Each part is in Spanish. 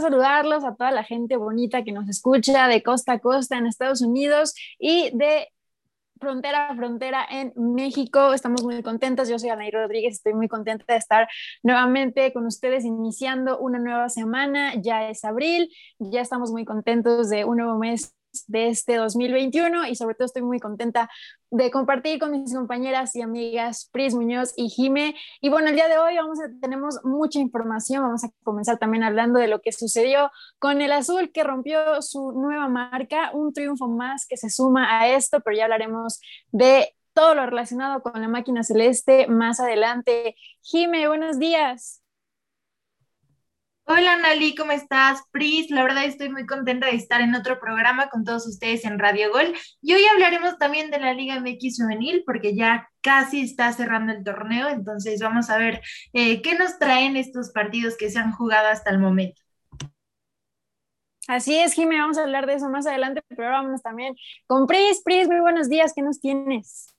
saludarlos a toda la gente bonita que nos escucha de costa a costa en Estados Unidos y de frontera a frontera en México. Estamos muy contentos. Yo soy Anaí Rodríguez, estoy muy contenta de estar nuevamente con ustedes iniciando una nueva semana. Ya es abril, ya estamos muy contentos de un nuevo mes de este 2021 y sobre todo estoy muy contenta de compartir con mis compañeras y amigas Pris Muñoz y Jime. Y bueno, el día de hoy vamos a, tenemos mucha información, vamos a comenzar también hablando de lo que sucedió con el azul que rompió su nueva marca, un triunfo más que se suma a esto, pero ya hablaremos de todo lo relacionado con la máquina celeste más adelante. Jime, buenos días. Hola Nali, ¿cómo estás? Pris, la verdad estoy muy contenta de estar en otro programa con todos ustedes en Radio Gol. Y hoy hablaremos también de la Liga MX Juvenil porque ya casi está cerrando el torneo, entonces vamos a ver eh, qué nos traen estos partidos que se han jugado hasta el momento. Así es, Jimmy, vamos a hablar de eso más adelante, pero vamos también con Pris. Pris, muy buenos días, ¿qué nos tienes?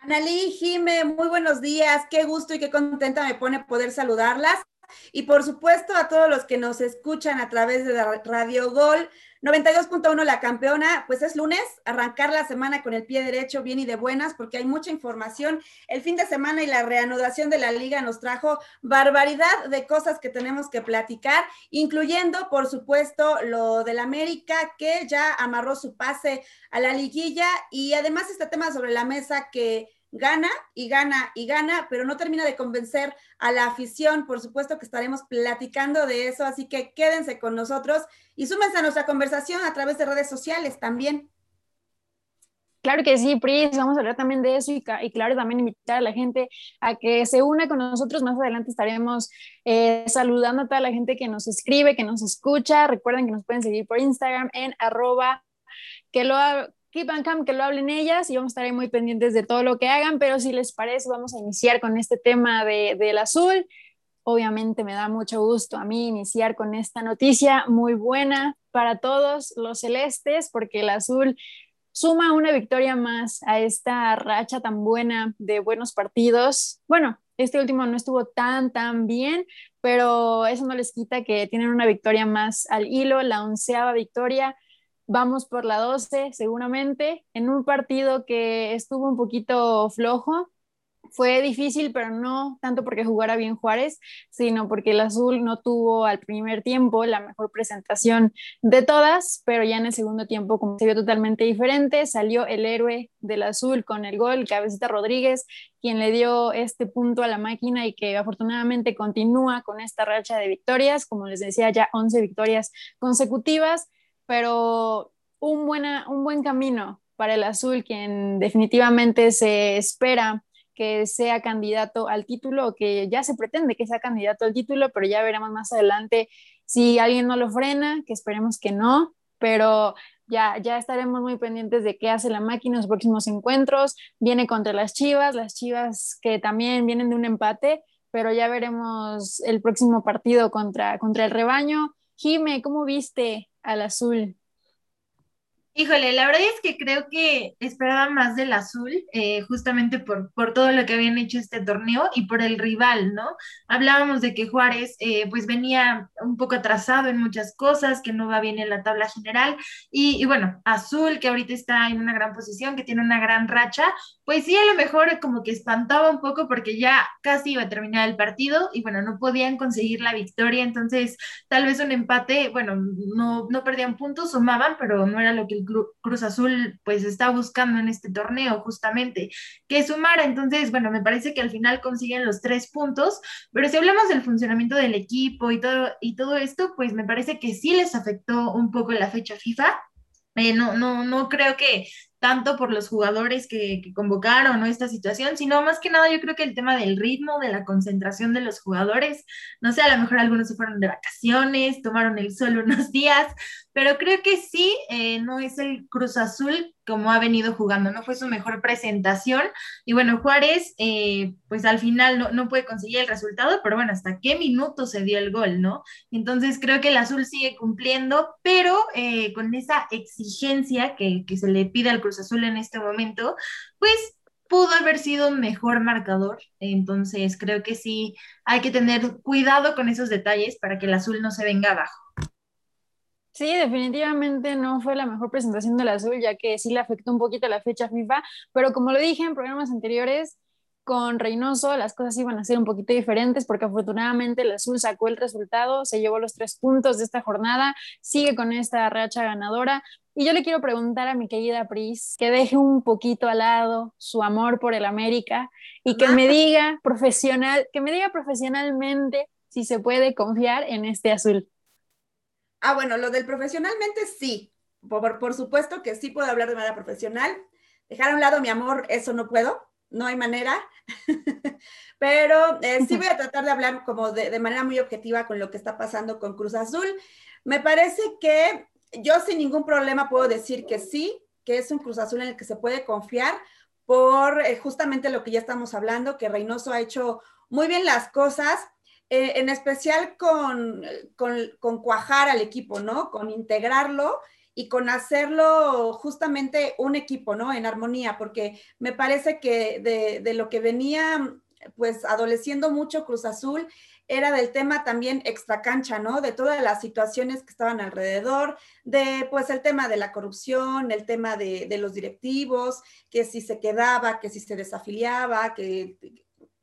Analí, Jime, muy buenos días, qué gusto y qué contenta me pone poder saludarlas. Y por supuesto a todos los que nos escuchan a través de Radio Gol 92.1 La Campeona, pues es lunes, arrancar la semana con el pie derecho bien y de buenas porque hay mucha información. El fin de semana y la reanudación de la liga nos trajo barbaridad de cosas que tenemos que platicar, incluyendo por supuesto lo del América que ya amarró su pase a la liguilla y además este tema sobre la mesa que gana y gana y gana, pero no termina de convencer a la afición. Por supuesto que estaremos platicando de eso, así que quédense con nosotros y súmense a nuestra conversación a través de redes sociales también. Claro que sí, Pris, vamos a hablar también de eso y, claro, también invitar a la gente a que se una con nosotros. Más adelante estaremos eh, saludando a toda la gente que nos escribe, que nos escucha. Recuerden que nos pueden seguir por Instagram en arroba que lo Keep and Cam, que lo hablen ellas y vamos a estar ahí muy pendientes de todo lo que hagan, pero si les parece, vamos a iniciar con este tema de, del azul. Obviamente me da mucho gusto a mí iniciar con esta noticia muy buena para todos los celestes, porque el azul suma una victoria más a esta racha tan buena de buenos partidos. Bueno, este último no estuvo tan, tan bien, pero eso no les quita que tienen una victoria más al hilo, la onceava victoria vamos por la 12 seguramente, en un partido que estuvo un poquito flojo. Fue difícil, pero no tanto porque jugara bien Juárez, sino porque el azul no tuvo al primer tiempo la mejor presentación de todas, pero ya en el segundo tiempo, como se vio totalmente diferente, salió el héroe del azul con el gol, Cabecita Rodríguez, quien le dio este punto a la máquina y que afortunadamente continúa con esta racha de victorias, como les decía, ya 11 victorias consecutivas pero un, buena, un buen camino para el azul, quien definitivamente se espera que sea candidato al título, que ya se pretende que sea candidato al título, pero ya veremos más adelante si alguien no lo frena, que esperemos que no, pero ya, ya estaremos muy pendientes de qué hace la máquina en los próximos encuentros. Viene contra las Chivas, las Chivas que también vienen de un empate, pero ya veremos el próximo partido contra, contra el rebaño. Jime, ¿cómo viste al azul. Híjole, la verdad es que creo que esperaba más del azul, eh, justamente por, por, todo lo que habían hecho este torneo y por el rival, ¿no? Hablábamos de que Juárez eh, pues venía un poco atrasado en muchas cosas, que no va bien en la tabla general, y, y, bueno, azul, que ahorita está en una gran posición, que tiene una gran racha, pues sí, a lo mejor como que espantaba un poco porque ya casi iba a terminar el partido y bueno, no podían conseguir la victoria, entonces tal vez un empate, bueno, no, no perdían puntos, sumaban, pero no era lo que el Cruz Azul pues está buscando en este torneo justamente, que sumara. Entonces, bueno, me parece que al final consiguen los tres puntos, pero si hablamos del funcionamiento del equipo y todo, y todo esto, pues me parece que sí les afectó un poco la fecha FIFA. Eh, no, no, no creo que tanto por los jugadores que, que convocaron o esta situación, sino más que nada yo creo que el tema del ritmo, de la concentración de los jugadores, no sé, a lo mejor algunos se fueron de vacaciones, tomaron el sol unos días, pero creo que sí, eh, no es el Cruz Azul como ha venido jugando, no fue su mejor presentación. Y bueno, Juárez, eh, pues al final no, no, puede conseguir el resultado, pero bueno, hasta qué minuto se dio el gol, ¿no? Entonces creo que el Azul sigue cumpliendo, pero eh, con esa exigencia que, que se le pide al Cruz Azul en este momento, pues pudo haber sido un mejor marcador. Entonces creo que sí hay que tener cuidado con esos detalles para que el Azul no se venga abajo. Sí, definitivamente no fue la mejor presentación del azul, ya que sí le afectó un poquito la fecha FIFA, pero como lo dije en programas anteriores, con Reynoso las cosas iban a ser un poquito diferentes porque afortunadamente el azul sacó el resultado, se llevó los tres puntos de esta jornada, sigue con esta racha ganadora. Y yo le quiero preguntar a mi querida Pris que deje un poquito al lado su amor por el América y que me diga profesional, que me diga profesionalmente si se puede confiar en este azul. Ah, bueno, lo del profesionalmente sí. Por, supuesto que sí puedo hablar de manera profesional. Dejar a un lado mi amor, eso no puedo, no hay manera. Pero eh, sí voy a tratar de hablar como de, de, manera muy objetiva con lo que está pasando con Cruz Azul. Me parece que yo sin ningún problema puedo decir que sí, que es un Cruz Azul en el que se puede confiar por eh, justamente lo que ya estamos hablando, que Reynoso ha hecho muy bien las cosas eh, en especial con, con, cuajar al equipo, ¿no? Con integrarlo y con hacerlo justamente un equipo, ¿no? En armonía, porque me parece que de, de, lo que venía, pues, adoleciendo mucho Cruz Azul, era del tema también extra cancha, ¿no? De todas las situaciones que estaban alrededor, de, pues, el tema de la corrupción, el tema de, de los directivos, que si se quedaba, que si se desafiliaba, que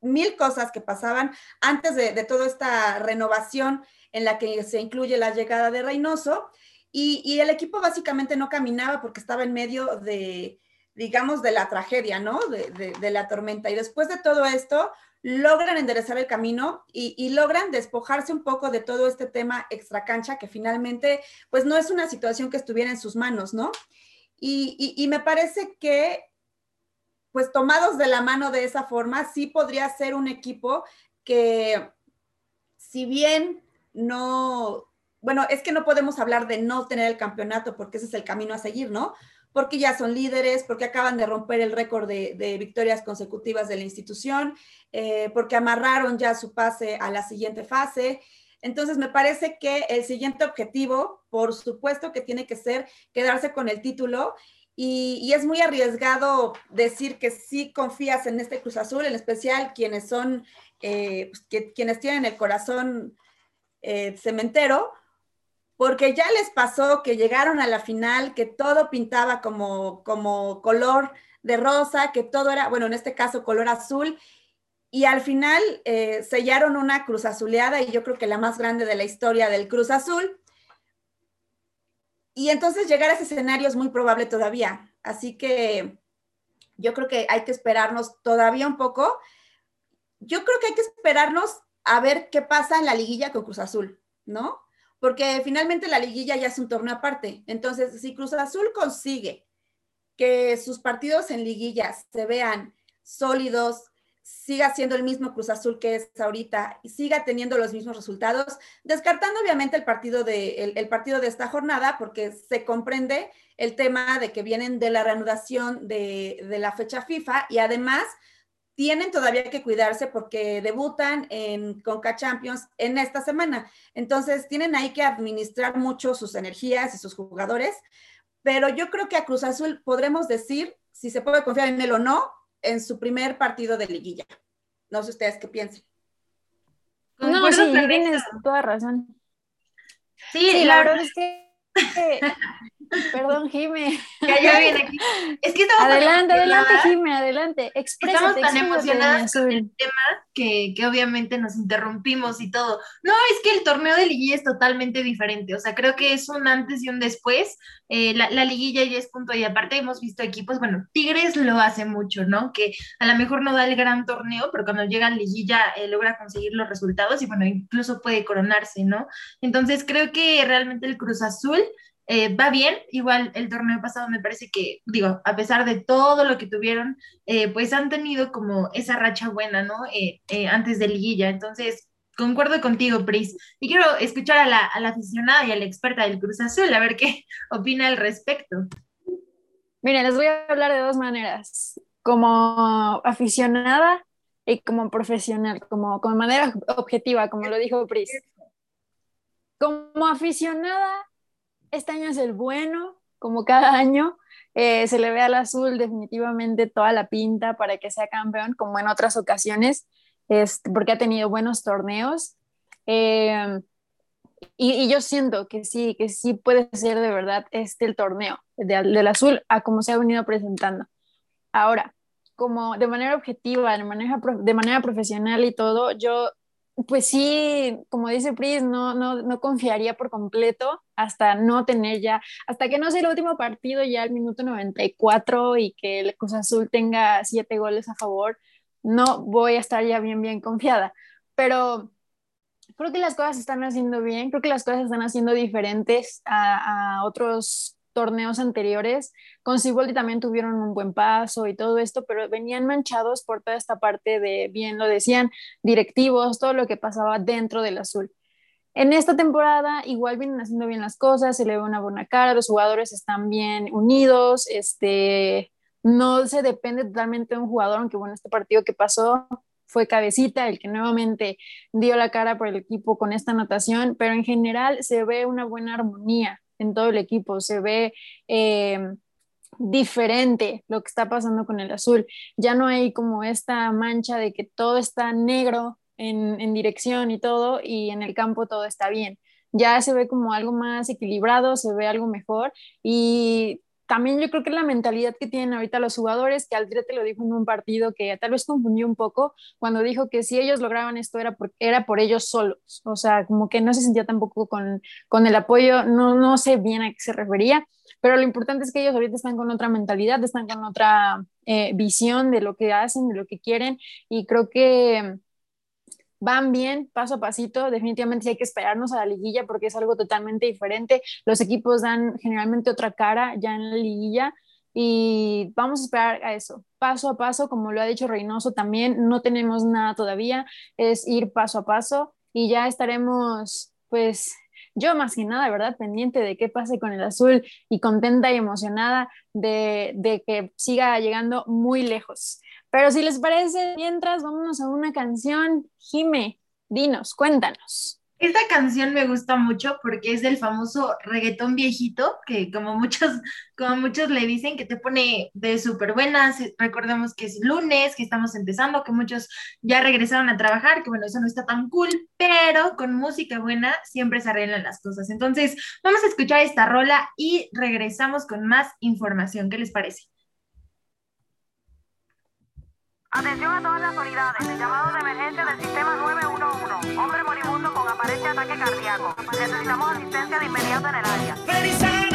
mil cosas que pasaban antes de, toda esta renovación en la que se incluye la llegada de Reynoso. Y, el equipo básicamente no caminaba porque estaba en medio de, digamos, de la tragedia, ¿no? De, la tormenta. Y después de todo esto, logran enderezar el camino y, logran despojarse un poco de todo este tema extracancha que finalmente, pues no es una situación que estuviera en sus manos, ¿no? y me parece que pues tomados de la mano de esa forma, sí podría ser un equipo que, si bien no, bueno, es que no podemos hablar de no tener el campeonato porque ese es el camino a seguir, ¿no? Porque ya son líderes, porque acaban de romper el récord de, victorias consecutivas de la institución, eh, porque amarraron ya su pase a la siguiente fase. Entonces, me parece que el siguiente objetivo, por supuesto que tiene que ser quedarse con el título y, es muy arriesgado decir que sí confías en este Cruz Azul, en especial quienes son, eh, pues, que, quienes tienen el corazón eh, cementero, porque ya les pasó que llegaron a la final, que todo pintaba como, como color de rosa, que todo era, bueno, en este caso color azul, y al final eh, sellaron una cruz azuleada y yo creo que la más grande de la historia del Cruz Azul y entonces llegar a ese escenario es muy probable todavía. Así que yo creo que hay que esperarnos todavía un poco. Yo creo que hay que esperarnos a ver qué pasa en la liguilla con Cruz Azul, ¿no? Porque finalmente la liguilla ya es un torneo aparte. Entonces, si Cruz Azul consigue que sus partidos en liguilla se vean sólidos, siga siendo el mismo Cruz Azul que es ahorita y siga teniendo los mismos resultados, descartando obviamente el partido de, el, partido de esta jornada, porque se comprende el tema de que vienen de la reanudación de, de la fecha FIFA y además tienen todavía que cuidarse porque debutan en Conca Champions en esta semana. Entonces, tienen ahí que administrar mucho sus energías y sus jugadores, pero yo creo que a Cruz Azul podremos decir si se puede confiar en él o no, en su primer partido de liguilla. No sé ustedes qué piensan. No, sí, tienes toda razón. Sí, la verdad es que Perdón, Jime. Ya, viene aquí. Es que adelante, adelante, Jime, adelante. estamos tan emocionadas con el tema que, que, obviamente nos interrumpimos y todo. No, es que el torneo de liguilla es totalmente diferente. O sea, creo que es un antes y un después. Eh, la, la, liguilla ya es punto y aparte hemos visto equipos, bueno, Tigres lo hace mucho, ¿no? Que a lo mejor no da el gran torneo, pero cuando llega a liguilla eh, logra conseguir los resultados y bueno, incluso puede coronarse, ¿no? Entonces creo que realmente el Cruz Azul eh, va bien. Igual el torneo pasado me parece que, digo, a pesar de todo lo que tuvieron, eh, pues han tenido como esa racha buena, ¿no? Eh, antes de liguilla. Entonces, concuerdo contigo, Pris. Y quiero escuchar a la, a la aficionada y a la experta del Cruz Azul, a ver qué opina al respecto. Miren, les voy a hablar de dos maneras. Como aficionada y como profesional, como, como manera objetiva, como lo dijo Pris. Como aficionada, este año es el bueno, como cada año. Eh, se le ve al azul definitivamente toda la pinta para que sea campeón, como en otras ocasiones, este, porque ha tenido buenos torneos. Eh, y, yo siento que sí, que sí puede ser de verdad este el torneo del azul a como se ha venido presentando. Ahora, como de manera objetiva, de manera, de manera profesional y todo, yo pues sí, como dice Pris, no, no, no confiaría por completo hasta no tener ya, hasta que no sea el último partido ya al minuto 94 y que el Cruz Azul tenga siete goles a favor, no voy a estar ya bien, bien confiada. Pero creo que las cosas están haciendo bien, creo que las cosas están haciendo diferentes a, a otros torneos anteriores. Con Siboldi también tuvieron un buen paso y todo esto, pero venían manchados por toda esta parte de, bien lo decían, directivos, todo lo que pasaba dentro del azul. En esta temporada igual vienen haciendo bien las cosas, se le ve una buena cara, los jugadores están bien unidos, este, no se depende totalmente de un jugador, aunque bueno, este partido que pasó fue Cabecita el que nuevamente dio la cara por el equipo con esta anotación, pero en general se ve una buena armonía en todo el equipo, se ve eh, diferente lo que está pasando con el azul. Ya no hay como esta mancha de que todo está negro en, en dirección y todo, y en el campo todo está bien. Ya se ve como algo más equilibrado, se ve algo mejor y también yo creo que la mentalidad que tienen ahorita los jugadores, que te lo dijo en un partido que tal vez confundió un poco cuando dijo que si ellos lograban esto era por, era por ellos solos, o sea, como que no se sentía tampoco con, con el apoyo, no, no sé bien a qué se refería, pero lo importante es que ellos ahorita están con otra mentalidad, están con otra eh, visión de lo que hacen, de lo que quieren, y creo que van bien, paso a pasito. Definitivamente sí hay que esperarnos a la liguilla porque es algo totalmente diferente. Los equipos dan generalmente otra cara ya en la liguilla y vamos a esperar a eso, paso a paso, como lo ha dicho Reynoso también, no tenemos nada todavía, es ir paso a paso y ya estaremos, pues, yo más que nada, ¿verdad? Pendiente de qué pase con el azul y contenta y emocionada de, de que siga llegando muy lejos. Pero si les parece, mientras vámonos a una canción, Jime, dinos, cuéntanos. Esta canción me gusta mucho porque es del famoso reggaetón viejito, que como muchos, como muchos le dicen, que te pone de súper buenas. Recordemos que es lunes, que estamos empezando, que muchos ya regresaron a trabajar, que bueno, eso no está tan cool, pero con música buena siempre se arreglan las cosas. Entonces, vamos a escuchar esta rola y regresamos con más información. ¿Qué les parece? Atención a todas las unidades. El llamado de emergencia del sistema 911. Hombre moribundo con aparente ataque cardíaco. Necesitamos asistencia de inmediato en el área.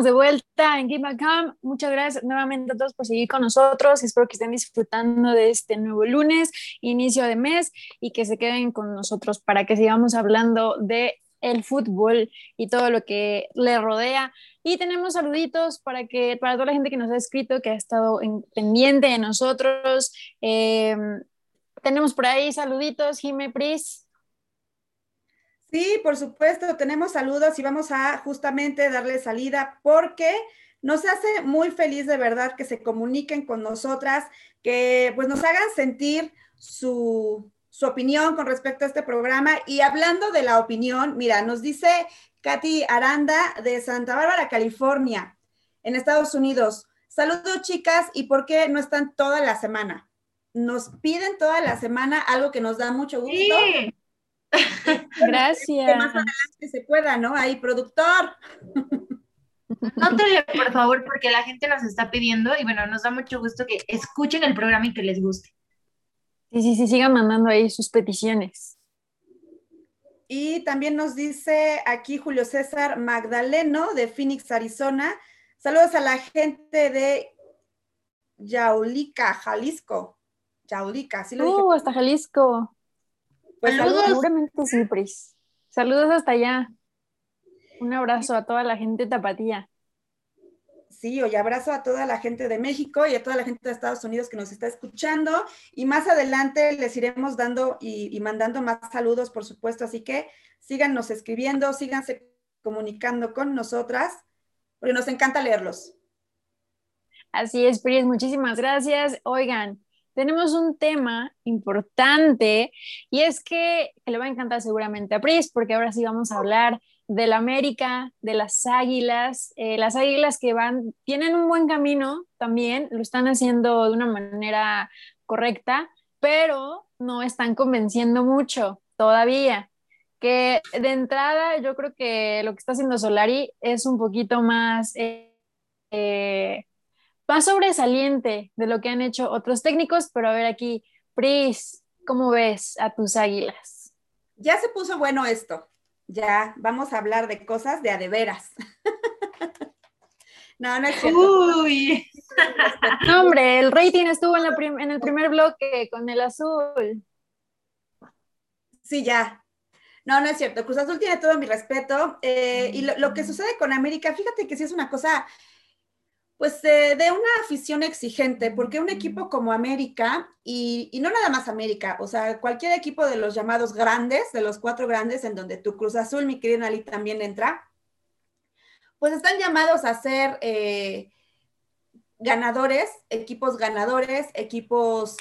Estamos de vuelta en Give Cam. Muchas gracias nuevamente a todos por seguir con nosotros. Espero que estén disfrutando de este nuevo lunes, inicio de mes, y que se queden con nosotros para que sigamos hablando de el fútbol y todo lo que le rodea. Y tenemos saluditos para que para toda la gente que nos ha escrito, que ha estado en, pendiente de nosotros. Eh, tenemos por ahí saluditos, Jime Pris. Sí, por supuesto, tenemos saludos y vamos a justamente darle salida porque nos hace muy feliz de verdad que se comuniquen con nosotras, que pues nos hagan sentir su, su opinión con respecto a este programa. Y hablando de la opinión, mira, nos dice Katy Aranda de Santa Bárbara, California, en Estados Unidos. Saludos chicas, ¿y por qué no están toda la semana? Nos piden toda la semana algo que nos da mucho gusto. Sí. Gracias. Que más adelante se pueda, ¿no? Ahí, productor. Nótele, por favor, porque la gente nos está pidiendo y bueno, nos da mucho gusto que escuchen el programa y que les guste. Sí, sí, sí, sigan mandando ahí sus peticiones. Y también nos dice aquí Julio César Magdaleno de Phoenix, Arizona. Saludos a la gente de Yaulica, Jalisco. Yaulica, sí lo dije. Uh, hasta Jalisco. Pues saludos. Seguramente sí, Pris. Saludos hasta allá. Un abrazo a toda la gente tapatía. Sí, hoy abrazo a toda la gente de México y a toda la gente de Estados Unidos que nos está escuchando. Y más adelante les iremos dando y, y mandando más saludos, por supuesto. Así que síganos escribiendo, síganse comunicando con nosotras, porque nos encanta leerlos. Así es, Pris, muchísimas gracias. Oigan, tenemos un tema importante y es que, le va a encantar seguramente a Pris, porque ahora sí vamos a hablar de la América, de las águilas, eh, las águilas que van, tienen un buen camino también, lo están haciendo de una manera correcta, pero no están convenciendo mucho todavía. Que de entrada yo creo que lo que está haciendo Solari es un poquito más... Eh, eh, más sobresaliente de lo que han hecho otros técnicos, pero a ver aquí, Pris, ¿cómo ves a tus águilas? Ya se puso bueno esto. Ya vamos a hablar de cosas de a de veras. no, no es cierto. Uy. no, hombre, el rating estuvo en, la en el primer bloque con el azul. Sí, ya, no, no es cierto. Cruz Azul tiene todo mi respeto. Eh, y lo, lo, que sucede con América, fíjate que sí es una cosa pues de una afición exigente, porque un equipo como América, y, no nada más América, o sea, cualquier equipo de los llamados grandes, de los cuatro grandes, en donde tu Cruz Azul, mi querida Ali, también entra, pues están llamados a ser eh, ganadores, equipos ganadores, equipos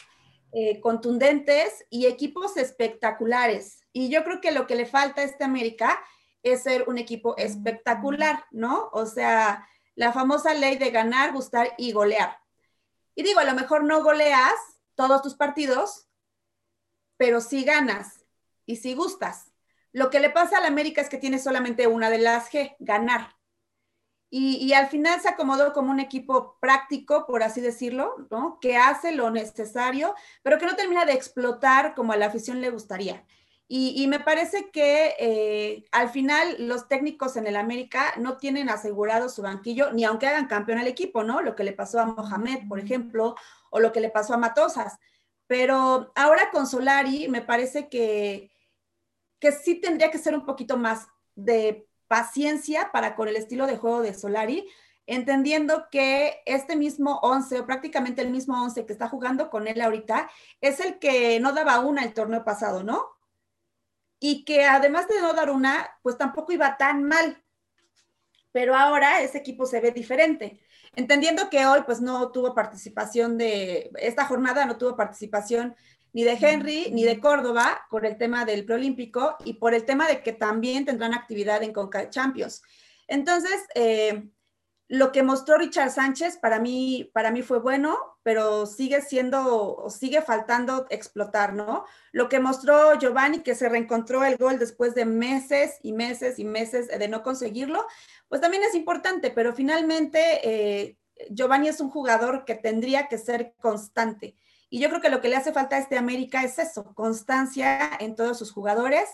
eh, contundentes y equipos espectaculares. Y yo creo que lo que le falta a este América es ser un equipo espectacular, ¿no? O sea, la famosa ley de ganar, gustar y golear. Y digo, a lo mejor no goleas todos tus partidos, pero sí ganas y sí gustas. Lo que le pasa a la América es que tiene solamente una de las G, ganar. y, al final se acomodó como un equipo práctico, por así decirlo, ¿no? Que hace lo necesario, pero que no termina de explotar como a la afición le gustaría. Y, me parece que eh, al final los técnicos en el América no tienen asegurado su banquillo, ni aunque hagan campeón al equipo, ¿no? Lo que le pasó a Mohamed, por ejemplo, o lo que le pasó a Matosas. Pero ahora con Solari me parece que, que sí tendría que ser un poquito más de paciencia para con el estilo de juego de Solari, entendiendo que este mismo 11 o prácticamente el mismo 11 que está jugando con él ahorita es el que no daba una el torneo pasado, ¿no? Y que además de no dar una, pues tampoco iba tan mal. Pero ahora ese equipo se ve diferente. Entendiendo que hoy pues no tuvo participación de, esta jornada no tuvo participación ni de Henry ni de Córdoba por el tema del preolímpico y por el tema de que también tendrán actividad en Conca Champions. Entonces, eh, lo que mostró Richard Sánchez para mí, para mí fue bueno, pero sigue siendo, sigue faltando explotar, ¿no? Lo que mostró Giovanni, que se reencontró el gol después de meses y meses y meses de no conseguirlo, pues también es importante, pero finalmente eh, Giovanni es un jugador que tendría que ser constante. Y yo creo que lo que le hace falta a este América es eso, constancia en todos sus jugadores.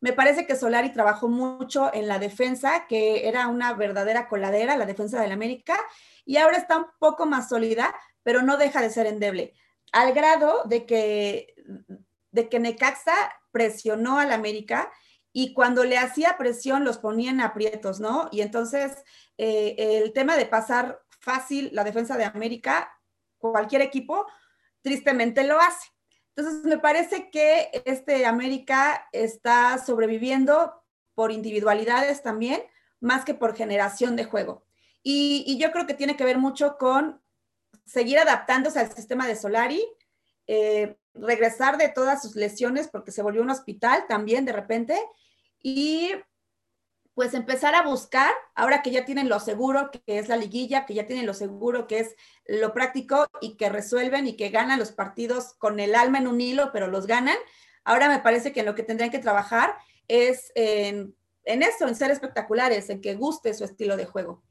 Me parece que Solari trabajó mucho en la defensa, que era una verdadera coladera, la defensa del América, y ahora está un poco más sólida, pero no deja de ser endeble, al grado de que, de que Necaxa presionó al América y cuando le hacía presión los ponía en aprietos, ¿no? Y entonces eh, el tema de pasar fácil la defensa de América, cualquier equipo, tristemente lo hace. Entonces, me parece que este América está sobreviviendo por individualidades también, más que por generación de juego. Y, yo creo que tiene que ver mucho con seguir adaptándose al sistema de Solari, eh, regresar de todas sus lesiones porque se volvió un hospital también de repente y pues empezar a buscar, ahora que ya tienen lo seguro que es la liguilla, que ya tienen lo seguro que es lo práctico y que resuelven y que ganan los partidos con el alma en un hilo, pero los ganan, ahora me parece que lo que tendrían que trabajar es en, en eso, en ser espectaculares, en que guste su estilo de juego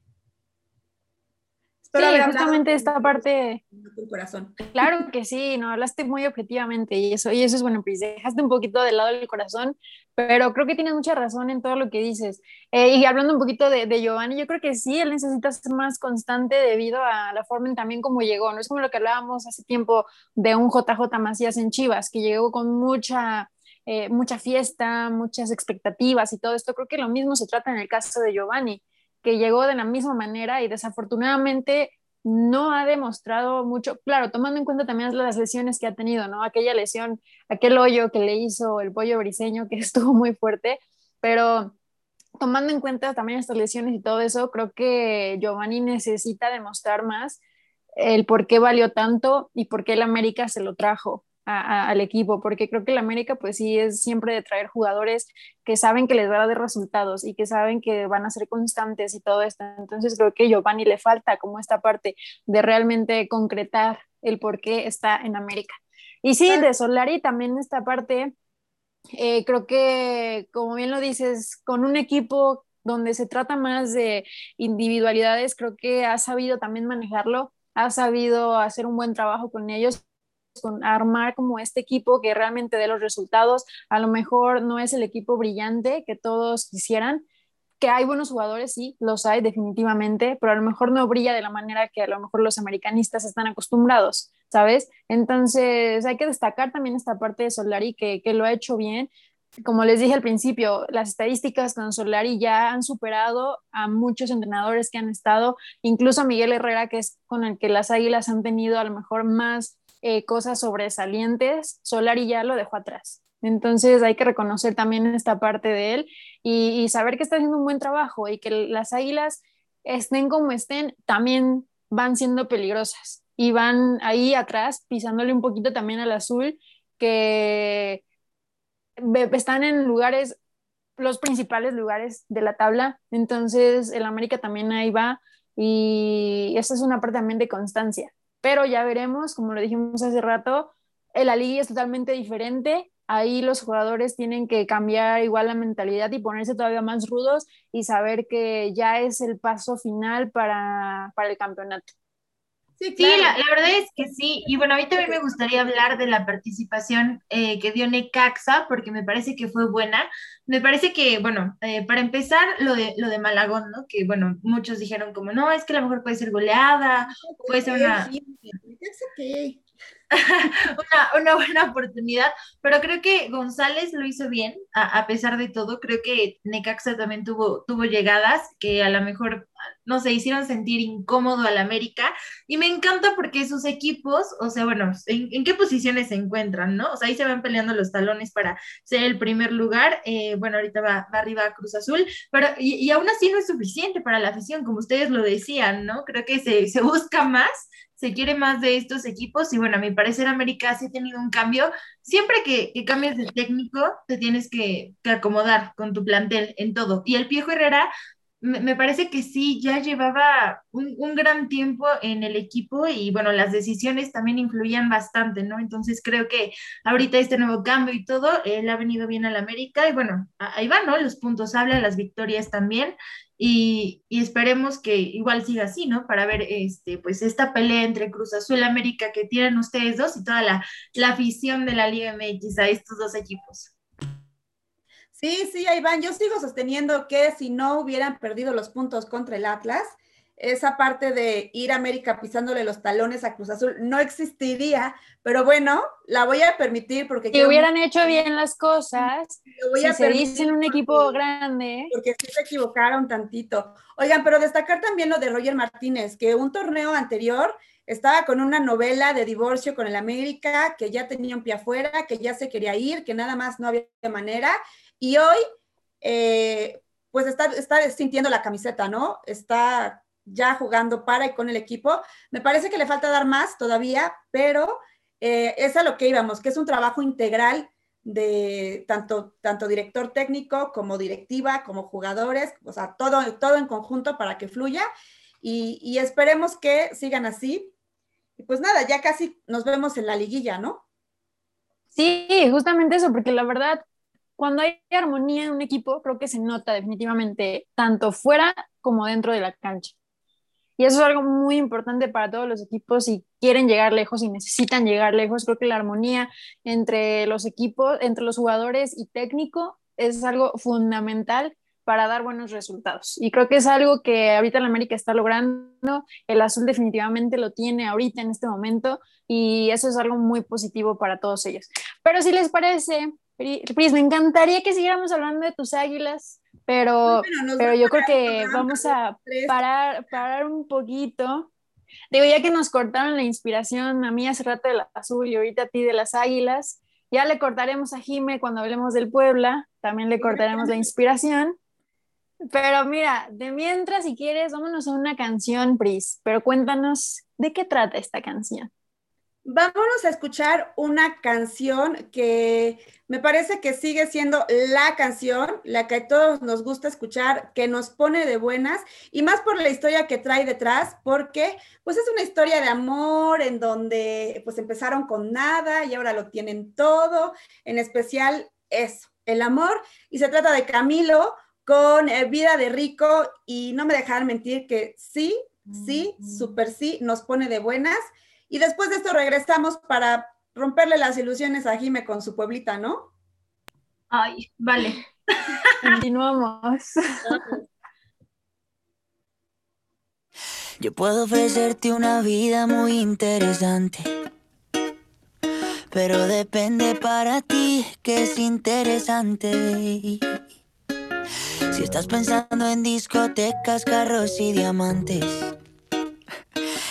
sí, justamente esta parte. corazón. Claro que sí, no hablaste muy objetivamente y eso, y eso es bueno, pues dejaste un poquito del lado del corazón, pero creo que tienes mucha razón en todo lo que dices. Eh, y hablando un poquito de, de, Giovanni, yo creo que sí, él necesita ser más constante debido a la forma en también como llegó. No es como lo que hablábamos hace tiempo de un JJ Macías en Chivas, que llegó con mucha. Eh, mucha fiesta, muchas expectativas y todo esto. Creo que lo mismo se trata en el caso de Giovanni que llegó de la misma manera y desafortunadamente no ha demostrado mucho, claro, tomando en cuenta también las lesiones que ha tenido, ¿no? Aquella lesión, aquel hoyo que le hizo el pollo briseño que estuvo muy fuerte, pero tomando en cuenta también estas lesiones y todo eso, creo que Giovanni necesita demostrar más el por qué valió tanto y por qué el América se lo trajo al equipo, porque creo que el América pues sí es siempre de traer jugadores que saben que les va a dar resultados y que saben que van a ser constantes y todo esto. Entonces creo que Giovanni le falta como esta parte de realmente concretar el por qué está en América. Y sí, de Solari también esta parte, eh, creo que como bien lo dices, con un equipo donde se trata más de individualidades, creo que ha sabido también manejarlo, ha sabido hacer un buen trabajo con ellos con armar como este equipo que realmente dé los resultados. A lo mejor no es el equipo brillante que todos quisieran, que hay buenos jugadores, sí, los hay definitivamente, pero a lo mejor no brilla de la manera que a lo mejor los americanistas están acostumbrados, ¿sabes? Entonces hay que destacar también esta parte de Solari que, que lo ha hecho bien. Como les dije al principio, las estadísticas con Solari ya han superado a muchos entrenadores que han estado, incluso a Miguel Herrera, que es con el que las Águilas han tenido a lo mejor más eh, cosas sobresalientes, Solari ya lo dejó atrás. Entonces hay que reconocer también esta parte de él y, saber que está haciendo un buen trabajo y que las águilas estén como estén, también van siendo peligrosas y van ahí atrás pisándole un poquito también al azul que están en lugares, los principales lugares de la tabla. Entonces el América también ahí va y esa es una parte también de constancia pero ya veremos, como lo dijimos hace rato, la liga es totalmente diferente ahí los jugadores tienen que cambiar igual la mentalidad y ponerse todavía más rudos y saber que ya es el paso final para, para el campeonato. Sí, la, verdad es que sí. Y bueno, a mí también me gustaría hablar de la participación eh, que dio Necaxa, porque me parece que fue buena. Me parece que, bueno, eh, para empezar, lo de, lo de Malagón, ¿no? Que, bueno, muchos dijeron como, no, es que a lo mejor puede ser goleada, puede ser una... una, una, buena oportunidad, pero creo que González lo hizo bien, a, pesar de todo. Creo que Necaxa también tuvo, tuvo llegadas que a lo mejor, no sé, hicieron sentir incómodo al América. Y me encanta porque sus equipos, o sea, bueno, ¿en, qué posiciones se encuentran, no? O sea, ahí se van peleando los talones para ser el primer lugar. Eh, bueno, ahorita va, va, arriba Cruz Azul, pero y, y, aún así no es suficiente para la afición, como ustedes lo decían, ¿no? Creo que se, se busca más se quiere más de estos equipos y bueno, a mi parecer América sí ha tenido un cambio. Siempre que, que cambias de técnico, te tienes que, acomodar con tu plantel en todo. Y el Piejo Herrera, me, parece que sí, ya llevaba un, un, gran tiempo en el equipo y bueno, las decisiones también influían bastante, ¿no? Entonces creo que ahorita este nuevo cambio y todo, él ha venido bien al América y bueno, ahí va, ¿no? Los puntos hablan, las victorias también y, esperemos que igual siga así, ¿no? Para ver este, pues esta pelea entre Cruz Azul América que tienen ustedes dos y toda la, la afición de la Liga MX a estos dos equipos. Sí, sí, ahí van. Yo sigo sosteniendo que si no hubieran perdido los puntos contra el Atlas, esa parte de ir a América pisándole los talones a Cruz Azul no existiría, pero bueno, la voy a permitir porque... Que hubieran hecho bien las cosas, voy a se dicen un equipo grande. Porque sí se equivocaron tantito. Oigan, pero destacar también lo de Roger Martínez, que un torneo anterior estaba con una novela de divorcio con el América, que ya tenía un pie afuera, que ya se quería ir, que nada más no había manera, y hoy... Eh, pues está, está sintiendo la camiseta, ¿no? Está ya jugando para y con el equipo. Me parece que le falta dar más todavía, pero eh, es a lo que íbamos, que es un trabajo integral de tanto, tanto director técnico como directiva, como jugadores, o sea, todo, todo en conjunto para que fluya y, y esperemos que sigan así. Y pues nada, ya casi nos vemos en la liguilla, ¿no? Sí, justamente eso, porque la verdad, cuando hay armonía en un equipo, creo que se nota definitivamente, tanto fuera como dentro de la cancha. Y eso es algo muy importante para todos los equipos si quieren llegar lejos y necesitan llegar lejos. Creo que la armonía entre los equipos, entre los jugadores y técnico es algo fundamental para dar buenos resultados. Y creo que es algo que ahorita el América está logrando. El azul definitivamente lo tiene ahorita en este momento y eso es algo muy positivo para todos ellos. Pero si les parece, Pris, me encantaría que siguiéramos hablando de tus águilas, pero, pero yo creo que vamos a parar, parar un poquito. Digo, ya que nos cortaron la inspiración a mí hace rato del azul y ahorita a ti de las águilas, ya le cortaremos a Jime cuando hablemos del Puebla, también le cortaremos la inspiración. Pero mira, de mientras, si quieres, vámonos a una canción, Pris, pero cuéntanos de qué trata esta canción. Vámonos a escuchar una canción que me parece que sigue siendo la canción, la que a todos nos gusta escuchar, que nos pone de buenas y más por la historia que trae detrás, porque pues es una historia de amor en donde pues empezaron con nada y ahora lo tienen todo, en especial eso, el amor y se trata de Camilo con eh, Vida de Rico y no me dejan mentir que sí, sí, súper sí, nos pone de buenas. Y después de esto regresamos para romperle las ilusiones a Jime con su pueblita, ¿no? Ay, vale. Continuamos. Yo puedo ofrecerte una vida muy interesante. Pero depende para ti que es interesante. Si estás pensando en discotecas, carros y diamantes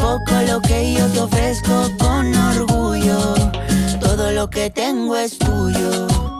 poco lo que yo te ofrezco con orgullo, todo lo que tengo es tuyo.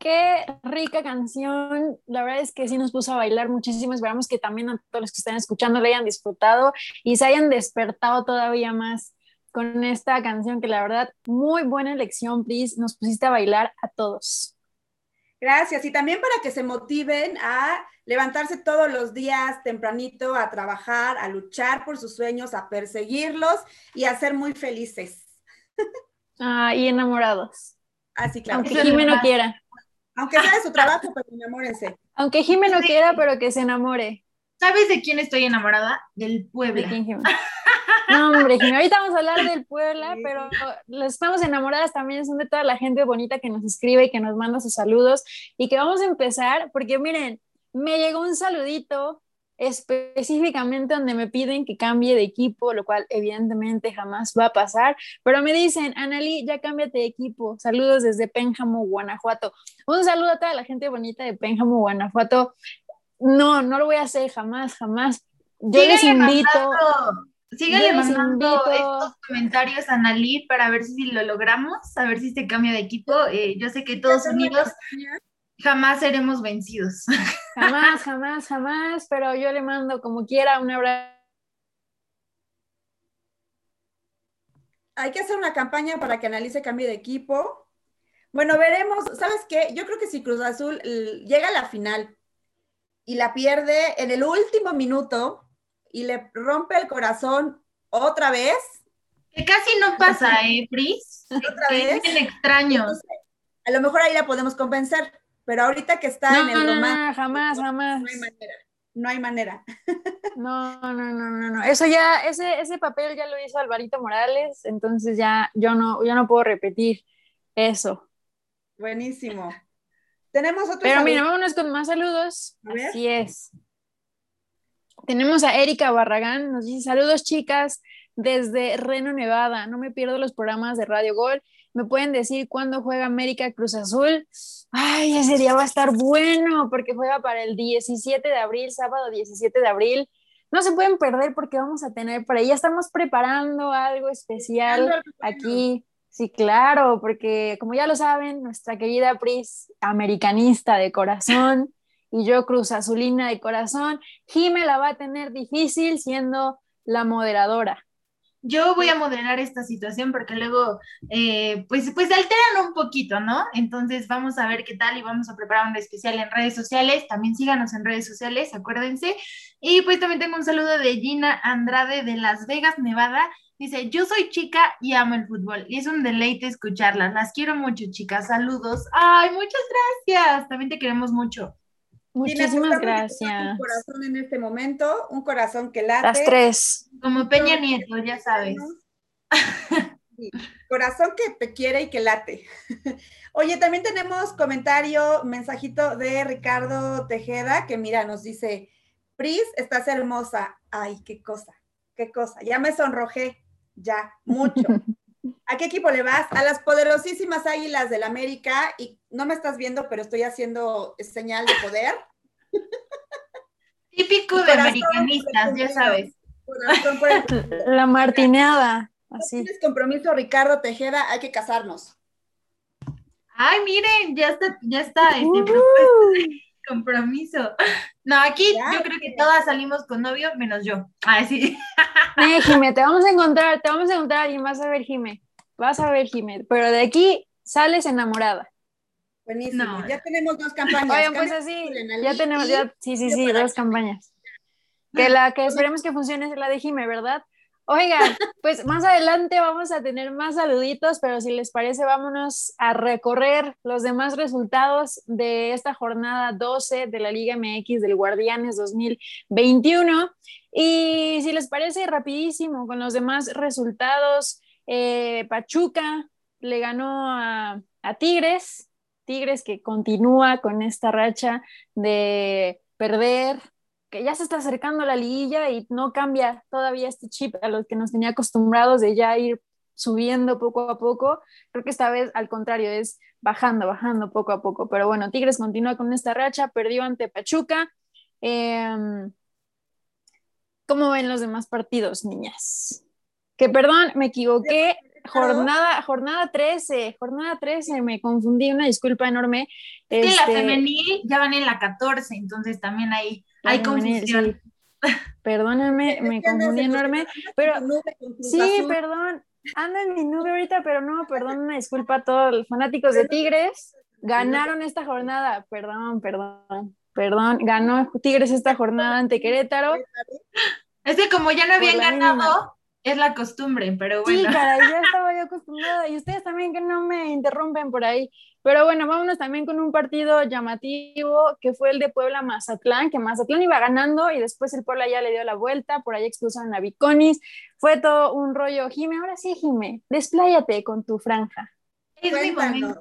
Qué rica canción. La verdad es que sí nos puso a bailar muchísimo. Esperamos que también a todos los que están escuchando le hayan disfrutado y se hayan despertado todavía más con esta canción que la verdad, muy buena elección, Pris. Nos pusiste a bailar a todos. Gracias. Y también para que se motiven a levantarse todos los días tempranito, a trabajar, a luchar por sus sueños, a perseguirlos y a ser muy felices. Ah, y enamorados. Así, claro. Aunque Jimé no quiera. Aunque sea de su trabajo, pero enamórense. Aunque Jimé no quiera, pero que se enamore. ¿Sabes de quién estoy enamorada? Del ¿De Puebla. quién, Jimé? No, hombre, Jimé, ahorita vamos a hablar del Puebla, pero las estamos enamoradas también son de toda la gente bonita que nos escribe y que nos manda sus saludos y que vamos a empezar, porque miren, me llegó un saludito específicamente donde me piden que cambie de equipo, lo cual evidentemente jamás va a pasar, pero me dicen, Analí, ya cámbiate de equipo, saludos desde Pénjamo, Guanajuato. Un saludo a toda la gente bonita de Pénjamo, Guanajuato. No, no lo voy a hacer jamás, jamás. Yo les invito. mandando- Síguele estos comentarios a Nalí para ver si lo logramos, a ver si se cambia de equipo. Eh, yo sé que todos unidos jamás seremos vencidos. Jamás, jamás, jamás, pero yo le mando como quiera un abrazo. Hay que hacer una campaña para que analice cambie de equipo. Bueno, veremos. ¿Sabes qué? Yo creo que si Cruz Azul llega a la final y la pierde en el último minuto y le rompe el corazón otra vez, Que casi no pasa, ¿eh, Pris? otra vez, es extraño. entonces, a lo mejor ahí la podemos convencer. Pero ahorita que está No, en el romance, no, jamás, jamás. no hay manera. No hay manera. No, no, no, no, no. Eso ya, ese, ese papel ya lo hizo Alvarito Morales, entonces ya yo no, yo no puedo repetir eso. Buenísimo. Tenemos otro Pero saludo. mira, vámonos con más saludos. Así es. Tenemos a Erika Barragán, nos dice saludos chicas desde Reno, Nevada. No me pierdo los programas de Radio Gol. ¿Me pueden decir cuándo juega América Cruz Azul? Ay, ese día va a estar bueno porque juega para el 17 de abril, sábado 17 de abril. No se pueden perder porque vamos a tener por ahí, ya estamos preparando algo especial aquí. Sí, claro, porque como ya lo saben, nuestra querida Pris, americanista de corazón, y yo Cruz Azulina de corazón, Jime la va a tener difícil siendo la moderadora. Yo voy a moderar esta situación porque luego, eh, pues, pues alteran un poquito, ¿no? Entonces vamos a ver qué tal y vamos a preparar un especial en redes sociales. También síganos en redes sociales, acuérdense. Y pues también tengo un saludo de Gina Andrade de Las Vegas, Nevada. Dice, yo soy chica y amo el fútbol y es un deleite escucharlas. Las quiero mucho, chicas. Saludos. Ay, muchas gracias. También te queremos mucho. Muchísimas gracias. Un corazón en este momento, un corazón que late. Las tres. Como Peña Nieto, ya sabes. Sí, corazón que te quiere y que late. Oye, también tenemos comentario, mensajito de Ricardo Tejeda, que mira, nos dice, Pris, estás hermosa. Ay, qué cosa, qué cosa. Ya me sonrojé, ya, mucho. ¿A qué equipo le vas? A las poderosísimas Águilas del América y no me estás viendo, pero estoy haciendo señal de poder. Típico de americanistas, ya sabes. La martineada. Así. tienes compromiso, Ricardo Tejeda, hay que casarnos. Ay, miren, ya está, ya está este propuesto compromiso. No, aquí yo creo que todas salimos con novio, menos yo. Ay, sí. Eh, Jime, te vamos a encontrar, te vamos a encontrar y vas a ver, Jime. Vas a ver, Jime. Pero de aquí sales enamorada. Buenísimo. Ya tenemos dos campañas. Oigan, pues así, ya tenemos, ya, sí, sí, sí, dos campañas. Que la que esperemos que funcione es la de Jime, ¿verdad? Oigan, pues más adelante vamos a tener más saluditos, pero si les parece, vámonos a recorrer los demás resultados de esta jornada 12 de la Liga MX del Guardianes 2021. Y si les parece, rapidísimo, con los demás resultados, eh, Pachuca le ganó a, a Tigres, Tigres que continúa con esta racha de perder que ya se está acercando la liguilla y no cambia todavía este chip a los que nos tenía acostumbrados de ya ir subiendo poco a poco. Creo que esta vez al contrario es bajando, bajando poco a poco. Pero bueno, Tigres continúa con esta racha, perdió ante Pachuca. Em, ¿Cómo ven los demás partidos, niñas? Que perdón, me equivoqué. Jornada, jornada 13, jornada 13, me confundí, una disculpa enorme. Es que la este femenil ya van en la 14, entonces también hay hay confusión. Perdóname, me confundí enorme, pero sí, perdón, ando en mi nube ahorita, pero no, perdón, una disculpa a todos los fanáticos de Tigres, ganaron esta jornada, perdón, perdón, perdón, ganó Tigres esta jornada ante Querétaro. Es que como ya no habían ganado, es la costumbre, pero bueno. Sí, caray, ya estaba yo acostumbrada. Y ustedes también que no me interrumpen por ahí. Pero bueno, vámonos también con un partido llamativo que fue el de Puebla Mazatlán, que Mazatlán iba ganando y después el Puebla ya le dio la vuelta, por ahí expulsaron a Viconis. Fue todo un rollo. Jime, ahora sí, Jime, despláyate con tu franja. Es mi momento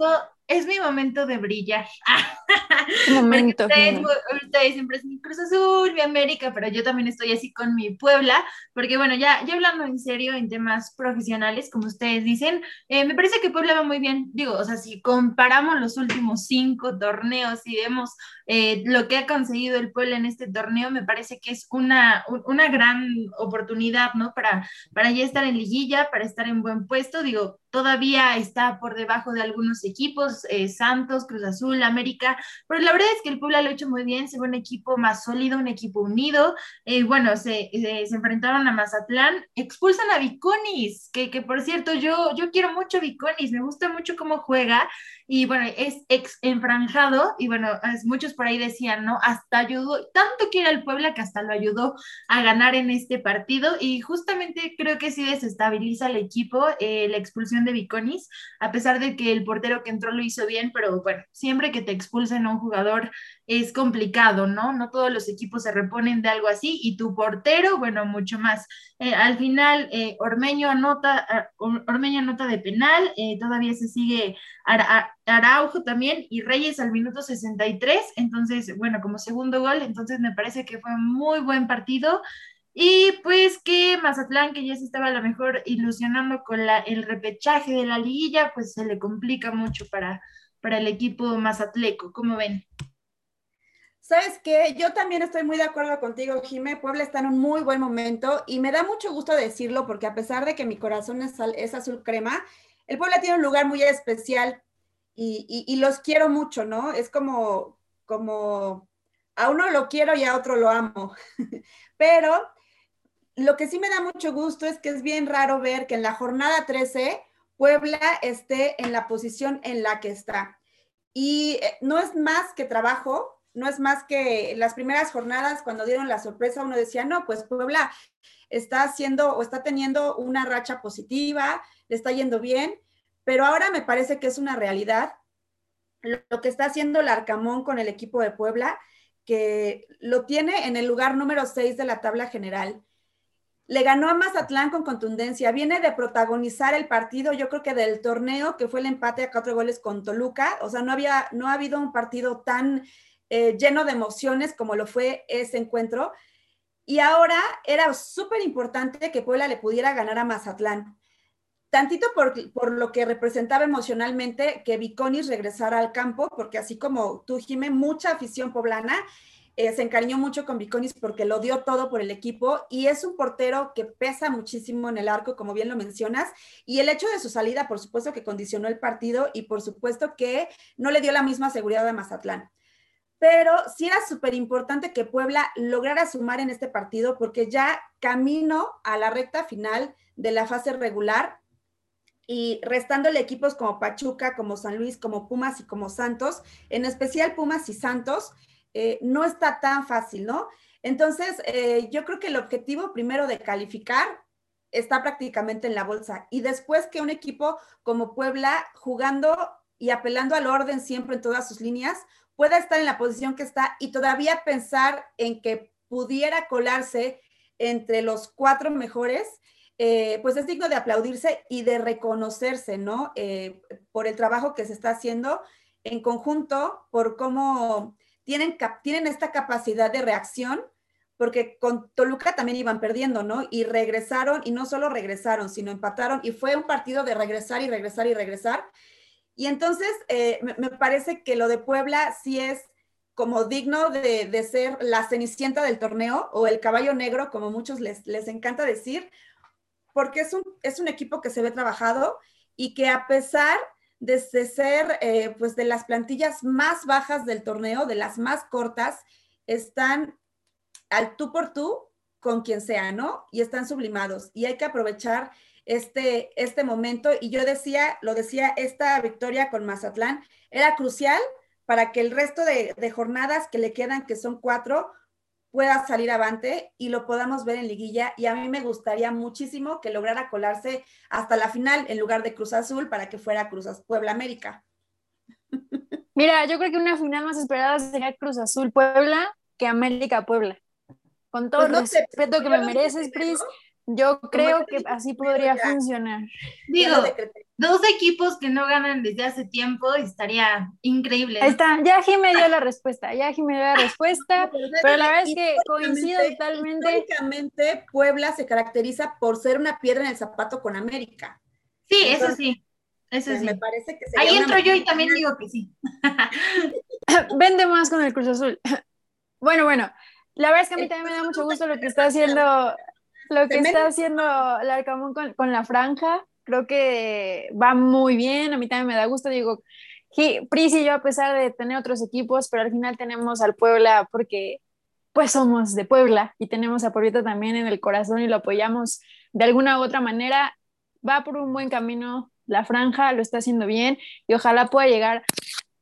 es mi momento de brillar. momento. Ustedes, siempre es mi Cruz Azul, mi América, pero yo también estoy así con mi Puebla, porque bueno, ya, ya hablando en serio en temas profesionales, como ustedes dicen, eh, me parece que Puebla va muy bien. Digo, o sea, si comparamos los últimos cinco torneos y vemos eh, lo que ha conseguido el Puebla en este torneo, me parece que es una, una gran oportunidad, ¿no? Para, para ya estar en liguilla, para estar en buen puesto. Digo, todavía está por debajo de algunos equipos, eh, Santos, Cruz Azul, América, pero la verdad es que el Puebla lo ha hecho muy bien, se ve un equipo más sólido, un equipo unido, eh, bueno, se, se, enfrentaron a Mazatlán, expulsan a Viconis, que, que por cierto, yo, yo quiero mucho a Viconis, me gusta mucho cómo juega, y bueno, es ex enfranjado, y bueno, muchos por ahí decían, ¿no? Hasta ayudó, tanto quiere el Puebla que hasta lo ayudó a ganar en este partido, y justamente creo que sí desestabiliza el equipo, eh, la expulsión de Viconis, a pesar de que el portero que entró lo hizo bien, pero bueno, siempre que te expulsen a un jugador es complicado, ¿no? No todos los equipos se reponen de algo así, y tu portero, bueno, mucho más. Eh, al final, eh, Ormeño anota, Ormeño anota de penal, todavía se sigue Araujo también y Reyes al minuto 63, entonces, bueno, como segundo gol, entonces me parece que fue muy buen partido. Y pues que Mazatlán, que ya se estaba a lo mejor ilusionando con la, el repechaje de la liguilla, pues se le complica mucho para, para el equipo mazatleco. ¿Cómo ven? ¿Sabes qué? Yo también estoy muy de acuerdo contigo, Jimé. Puebla está en un muy buen momento y me da mucho gusto decirlo porque a pesar de que mi corazón es, es azul crema, el Puebla tiene un lugar muy especial y, los quiero mucho, ¿no? Es como, como, a uno lo quiero y a otro lo amo. Pero lo que sí me da mucho gusto es que es bien raro ver que en la jornada 13 Puebla esté en la posición en la que está. Y eh, no es más que trabajo, no es más que las primeras jornadas cuando dieron la sorpresa, uno decía, no, pues Puebla está haciendo o está teniendo una racha positiva, le está yendo bien, pero ahora me parece que es una realidad lo que está haciendo el Arcamón con el equipo de Puebla, que lo tiene en el lugar número 6 de la tabla general le ganó a Mazatlán con contundencia. Viene de protagonizar el partido, yo creo que del torneo, que fue el empate a cuatro goles con Toluca. O sea, no, había, no ha habido un partido tan eh, lleno de emociones como lo fue ese encuentro. Y ahora era súper importante que Puebla le pudiera ganar a Mazatlán. Tantito por, por, lo que representaba emocionalmente que Viconis regresara al campo, porque así como tú, Jimé, mucha afición poblana eh, se encariñó mucho con Viconis porque lo dio todo por el equipo y es un portero que pesa muchísimo en el arco, como bien lo mencionas, y el hecho de su salida, por supuesto que condicionó el partido y por supuesto que no le dio la misma seguridad a Mazatlán. Pero sí era súper importante que Puebla lograra sumar en este partido porque ya camino a la recta final de la fase regular y restándole equipos como Pachuca, como San Luis, como Pumas y como Santos, en especial Pumas y Santos, eh, no está tan fácil, ¿no? Entonces, eh, yo creo que el objetivo primero de calificar está prácticamente en la bolsa y después que un equipo como Puebla jugando y apelando al orden siempre en todas sus líneas pueda estar en la posición que está y todavía pensar en que pudiera colarse entre los cuatro mejores, eh, pues es digno de aplaudirse y de reconocerse, ¿no? por el trabajo que se está haciendo en conjunto, por cómo tienen, esta capacidad de reacción, porque con Toluca también iban perdiendo, ¿no? Y regresaron, y no solo regresaron, sino empataron, y fue un partido de regresar y regresar y regresar. Y entonces eh, me, parece que lo de Puebla sí es como digno de, ser la cenicienta del torneo o el caballo negro, como muchos les, les encanta decir, porque es un, es un equipo que se ve trabajado y que a pesar desde ser eh, pues de las plantillas más bajas del torneo, de las más cortas, están al tú por tú con quien sea, ¿no? Y están sublimados. Y hay que aprovechar este, este momento. Y yo decía, lo decía, esta victoria con Mazatlán era crucial para que el resto de, de jornadas que le quedan, que son cuatro, pueda salir avante y lo podamos ver en liguilla. Y a mí me gustaría muchísimo que lograra colarse hasta la final en lugar de Cruz Azul para que fuera Cruz Azul, Puebla América. Mira, yo creo que una final más esperada sería Cruz Azul Puebla que América Puebla. Con todo pues el respeto que me mereces, Cris, yo creo que así podría funcionar. Digo, dos equipos que no ganan desde hace tiempo estaría increíble. Ahí está, ya Jimé dio la respuesta, ya Jimé dio la respuesta, pero, la verdad es que coincido totalmente. Históricamente, Puebla se caracteriza por ser una piedra en el zapato con América. Sí, eso sí. Eso pues sí. Me parece que Ahí entro yo y también digo que sí. Vende más con el Cruz Azul. Bueno, bueno, la verdad es que a mí también me da mucho gusto lo que está haciendo lo que está haciendo Larcamón con, con la franja, creo que va muy bien, a mí también me da gusto, digo, Pris y yo a pesar de tener otros equipos, pero al final tenemos al Puebla porque pues somos de Puebla y tenemos a Pueblito también en el corazón y lo apoyamos de alguna u otra manera, va por un buen camino la franja, lo está haciendo bien y ojalá pueda llegar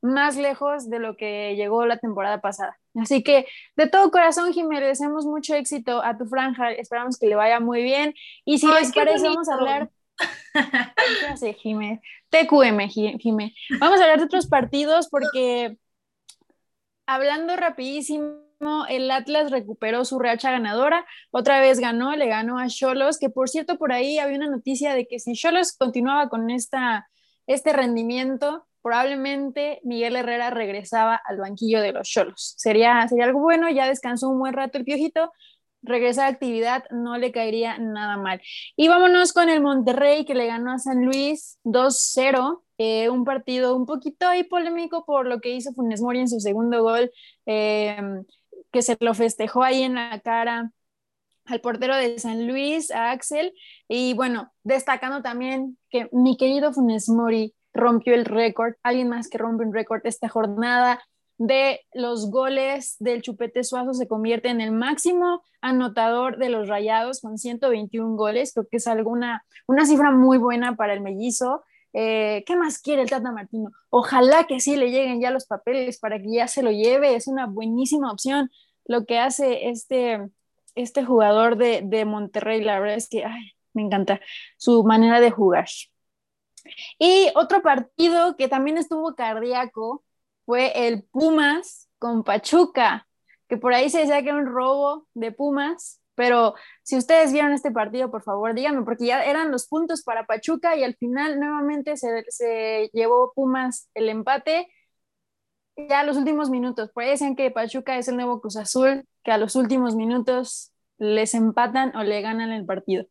más lejos de lo que llegó la temporada pasada. Así que de todo corazón, Jimé, le deseamos mucho éxito a tu franja, esperamos que le vaya muy bien. Y si les parece, vamos a hablar... ¿Qué sé, Jimé? TQM, Jimé. Vamos a hablar de otros partidos porque, hablando rapidísimo, el Atlas recuperó su racha ganadora, otra vez ganó, le ganó a Cholos, que por cierto por ahí había una noticia de que si Cholos continuaba con esta, este rendimiento, probablemente Miguel Herrera regresaba al banquillo de los Cholos. Sería, sería algo bueno, ya descansó un buen rato el piojito, regresa a actividad, no le caería nada mal. Y vámonos con el Monterrey que le ganó a San Luis 2-0. Eh, un partido un poquito ahí polémico por lo que hizo Funes Mori en su segundo gol, eh, que se lo festejó ahí en la cara al portero de San Luis, a Axel, y bueno, destacando también que mi querido Funes Mori rompió el récord, alguien más que rompe un récord esta jornada. de los goles del Chupete Suazo se convierte en el máximo anotador de los Rayados con 121 goles. Creo que es alguna, una cifra muy buena para el mellizo. Eh, ¿Qué más quiere el Tata Martino? Ojalá que sí le lleguen ya los papeles para que ya se lo lleve. Es una buenísima opción lo que hace este, este jugador de, de Monterrey. La verdad es que me encanta su manera de jugar. Y otro partido que también estuvo cardíaco fue el Pumas con Pachuca, que por ahí se decía que era un robo de Pumas, pero si ustedes vieron este partido, por favor, díganme, porque ya eran los puntos para Pachuca y al final nuevamente se, llevó Pumas el empate. Ya a los últimos minutos, por ahí decían que Pachuca es el nuevo Cruz Azul, que a los últimos minutos les empatan o le ganan el partido.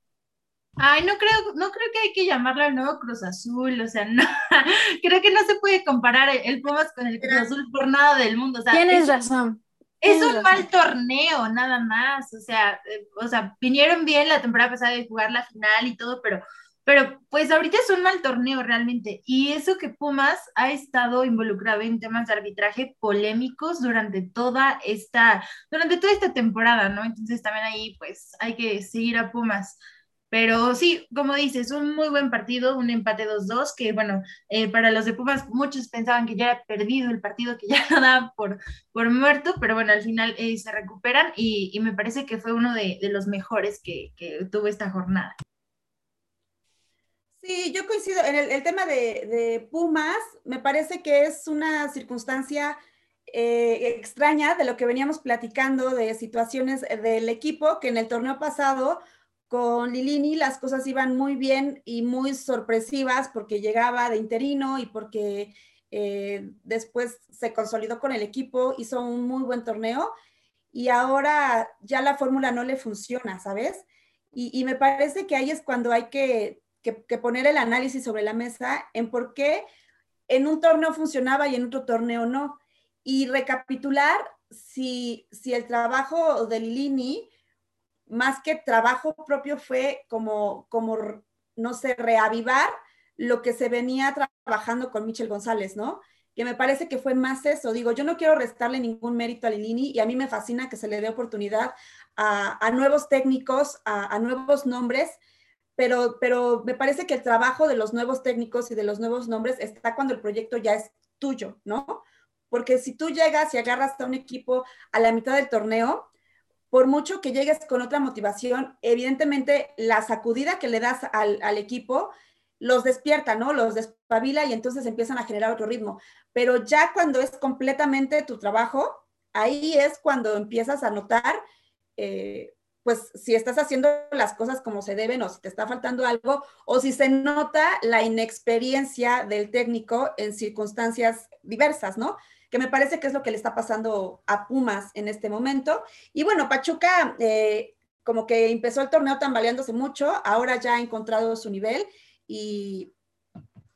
Ay, no creo, no creo que hay que llamarlo el nuevo Cruz Azul, o sea, no, creo que no se puede comparar el Pumas con el Cruz Azul por nada del mundo. O sea, Tienes razón. Es un mal torneo, nada más. O sea, eh, o sea, vinieron bien la temporada pasada de jugar la final y todo, pero, pero pues ahorita es un mal torneo realmente. Y eso que Pumas ha estado involucrado en temas de arbitraje polémicos durante toda esta, durante toda esta temporada, ¿no? Entonces también ahí pues hay que seguir a Pumas. Pero sí, como dices, un muy buen partido, un empate 2-2, que bueno, eh, para los de Pumas muchos pensaban que ya era perdido el partido, que ya lo daban por, por muerto, pero bueno, al final eh, se recuperan y, me parece que fue uno de, los mejores que, tuvo esta jornada. Sí, yo coincido en el, tema de, Pumas, me parece que es una circunstancia eh, extraña de lo que veníamos platicando de situaciones del equipo que en el torneo pasado con Lilini las cosas iban muy bien y muy sorpresivas porque llegaba de interino y porque eh, después se consolidó con el equipo, hizo un muy buen torneo y ahora ya la fórmula no le funciona, ¿sabes? Y, me parece que ahí es cuando hay que, poner el análisis sobre la mesa en por qué en un torneo funcionaba y en otro torneo no. Y recapitular si, si el trabajo de Lilini más que trabajo propio fue como, como, no sé, reavivar lo que se venía trabajando con Michel González, ¿no? Que me parece que fue más eso. Digo, yo no quiero restarle ningún mérito a Lilini y a mí me fascina que se le dé oportunidad a, nuevos técnicos, a, nuevos nombres, pero, pero me parece que el trabajo de los nuevos técnicos y de los nuevos nombres está cuando el proyecto ya es tuyo, ¿no? Porque si tú llegas y agarras a un equipo a la mitad del torneo, por mucho que llegues con otra motivación, evidentemente la sacudida que le das al, equipo los despierta, ¿no? Los despabila y entonces empiezan a generar otro ritmo. Pero ya cuando es completamente tu trabajo, ahí es cuando empiezas a notar, eh, pues si estás haciendo las cosas como se deben o si te está faltando algo o si se nota la inexperiencia del técnico en circunstancias diversas, ¿no? Que me parece que es lo que le está pasando a Pumas en este momento. Y bueno, Pachuca eh, como que empezó el torneo tambaleándose mucho, ahora ya ha encontrado su nivel y,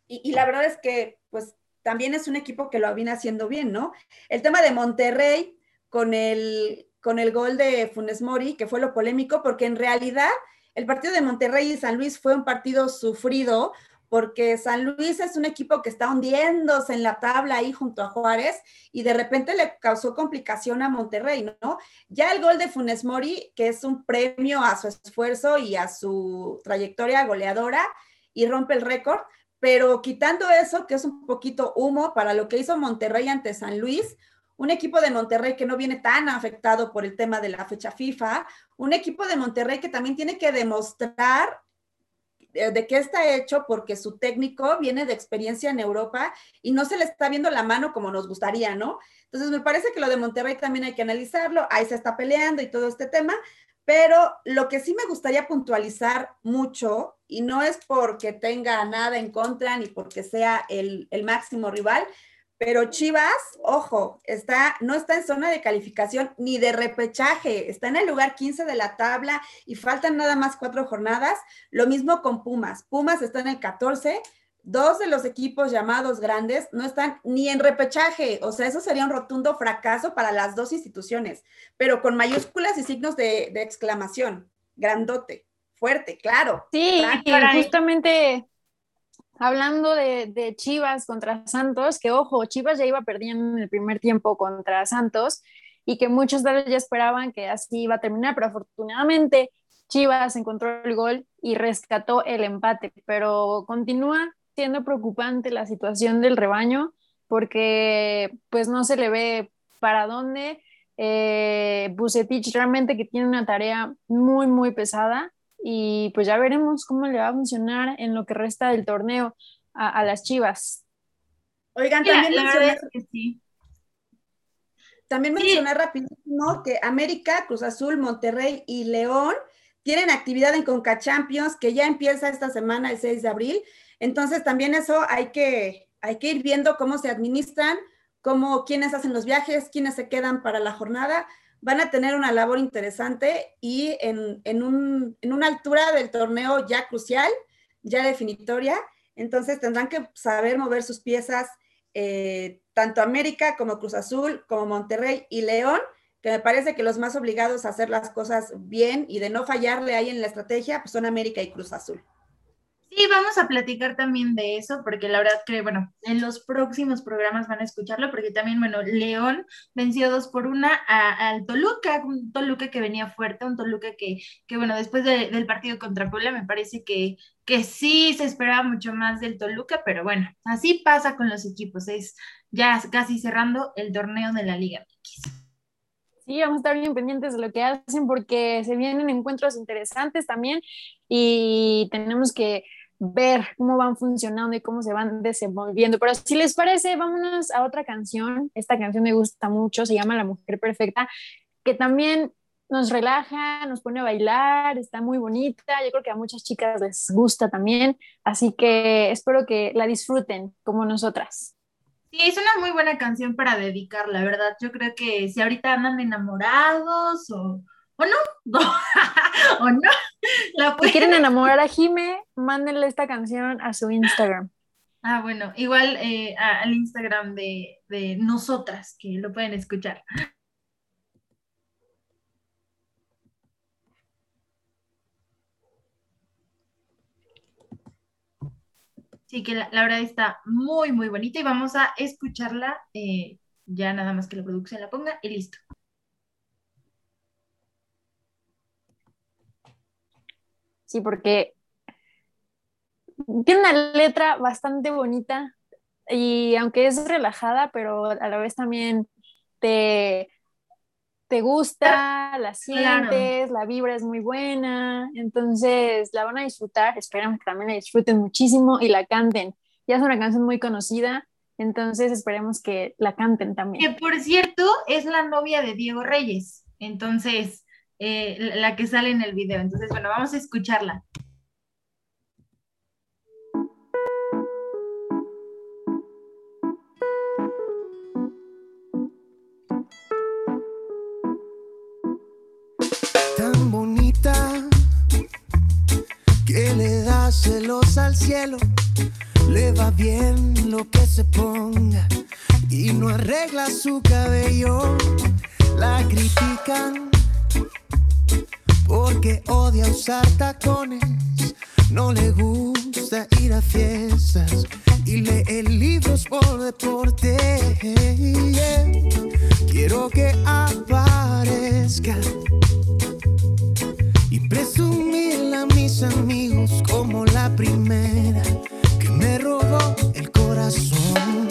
y, la verdad es que pues también es un equipo que lo viene haciendo bien, ¿no? El tema de Monterrey con el, con el gol de Funes Mori, que fue lo polémico, porque en realidad el partido de Monterrey y San Luis fue un partido sufrido porque San Luis es un equipo que está hundiéndose en la tabla ahí junto a Juárez y de repente le causó complicación a Monterrey, ¿no? Ya el gol de Funes Mori, que es un premio a su esfuerzo y a su trayectoria goleadora y rompe el récord, pero quitando eso, que es un poquito humo para lo que hizo Monterrey ante San Luis, un equipo de Monterrey que no viene tan afectado por el tema de la fecha FIFA, un equipo de Monterrey que también tiene que demostrar de qué está hecho porque su técnico viene de experiencia en Europa y no se le está viendo la mano como nos gustaría, ¿no? Entonces me parece que lo de Monterrey también hay que analizarlo, ahí se está peleando y todo este tema, pero lo que sí me gustaría puntualizar mucho, y no es porque tenga nada en contra ni porque sea el, el máximo rival, pero Chivas, ojo, está, no está en zona de calificación ni de repechaje, está en el lugar 15 de la tabla y faltan nada más cuatro jornadas. Lo mismo con Pumas. Pumas está en el 14. Dos de los equipos llamados grandes no están ni en repechaje, o sea, eso sería un rotundo fracaso para las dos instituciones, pero con mayúsculas y signos de, exclamación. Grandote, fuerte, claro. Sí, justamente hablando de, Chivas contra Santos, que ojo, Chivas ya iba perdiendo en el primer tiempo contra Santos y que muchos de ellos ya esperaban que así iba a terminar, pero afortunadamente Chivas encontró el gol y rescató el empate, pero continúa siendo preocupante la situación del rebaño porque pues no se le ve para dónde. Eh, realmente que tiene una tarea muy, muy pesada y pues ya veremos cómo le va a funcionar en lo que resta del torneo a, las Chivas. Oigan, también mencionar, También mencionar rapidísimo que América, Cruz Azul, Monterrey y León tienen actividad en Conca Champions que ya empieza esta semana, el 6 de abril. Entonces también eso hay que, hay que ir viendo cómo se administran, cómo quiénes hacen los viajes, quiénes se quedan para la jornada van a tener una labor interesante y en, una altura del torneo ya crucial, ya definitoria. Entonces tendrán que saber mover sus piezas, eh, tanto América como Cruz Azul, como Monterrey y León, que me parece que los más obligados a hacer las cosas bien y de no fallarle ahí en la estrategia, pues son América y Cruz Azul. Sí, vamos a platicar también de eso, porque la verdad que, bueno, en los próximos programas van a escucharlo, porque también, bueno, León venció dos por una al Toluca, un Toluca que venía fuerte, un Toluca que, que bueno, después del partido contra Puebla me parece que, que sí se esperaba mucho más del Toluca, pero bueno, así pasa con los equipos, es ya casi cerrando el torneo de la Liga Sí, vamos a estar bien pendientes de lo que hacen porque se vienen encuentros interesantes también y tenemos que ver cómo van funcionando y cómo se van desenvolviendo. Pero si les parece, vámonos a otra canción. Esta canción me gusta mucho, se llama La Mujer Perfecta, que también nos relaja, nos pone a bailar, está muy bonita. Yo creo que a muchas chicas les gusta también, así que espero que la disfruten como nosotras. Sí, es una muy buena canción para dedicar, la verdad. Yo creo que si ahorita andan enamorados o ¿O no? ¿O no? Si quieren enamorar a Jime, mándenle esta canción a su Instagram. Ah, bueno, igual eh, al Instagram de, de nosotras, que lo pueden escuchar. Sí, que la, verdad está muy, muy bonita y vamos a escucharla eh, ya nada más que la producción la ponga y listo. Sí, porque tiene una letra bastante bonita y aunque es relajada, pero a la vez también te, te gusta, la sientes, la vibra es muy buena, entonces la van a disfrutar, esperamos que también la disfruten muchísimo y la canten. Ya es una canción muy conocida, entonces esperemos que la canten también. Que por cierto es la novia de Diego Reyes, entonces eh, la que sale en el video. Entonces, bueno, vamos a escucharla. Tan bonita que le da celos al cielo, le va bien lo que se ponga y no arregla su cabello, la critican porque odia usar tacones, no le gusta ir a fiestas y lee libros por deporte. Quiero que aparezca y presumirle a mis amigos como la primera que me robó el corazón.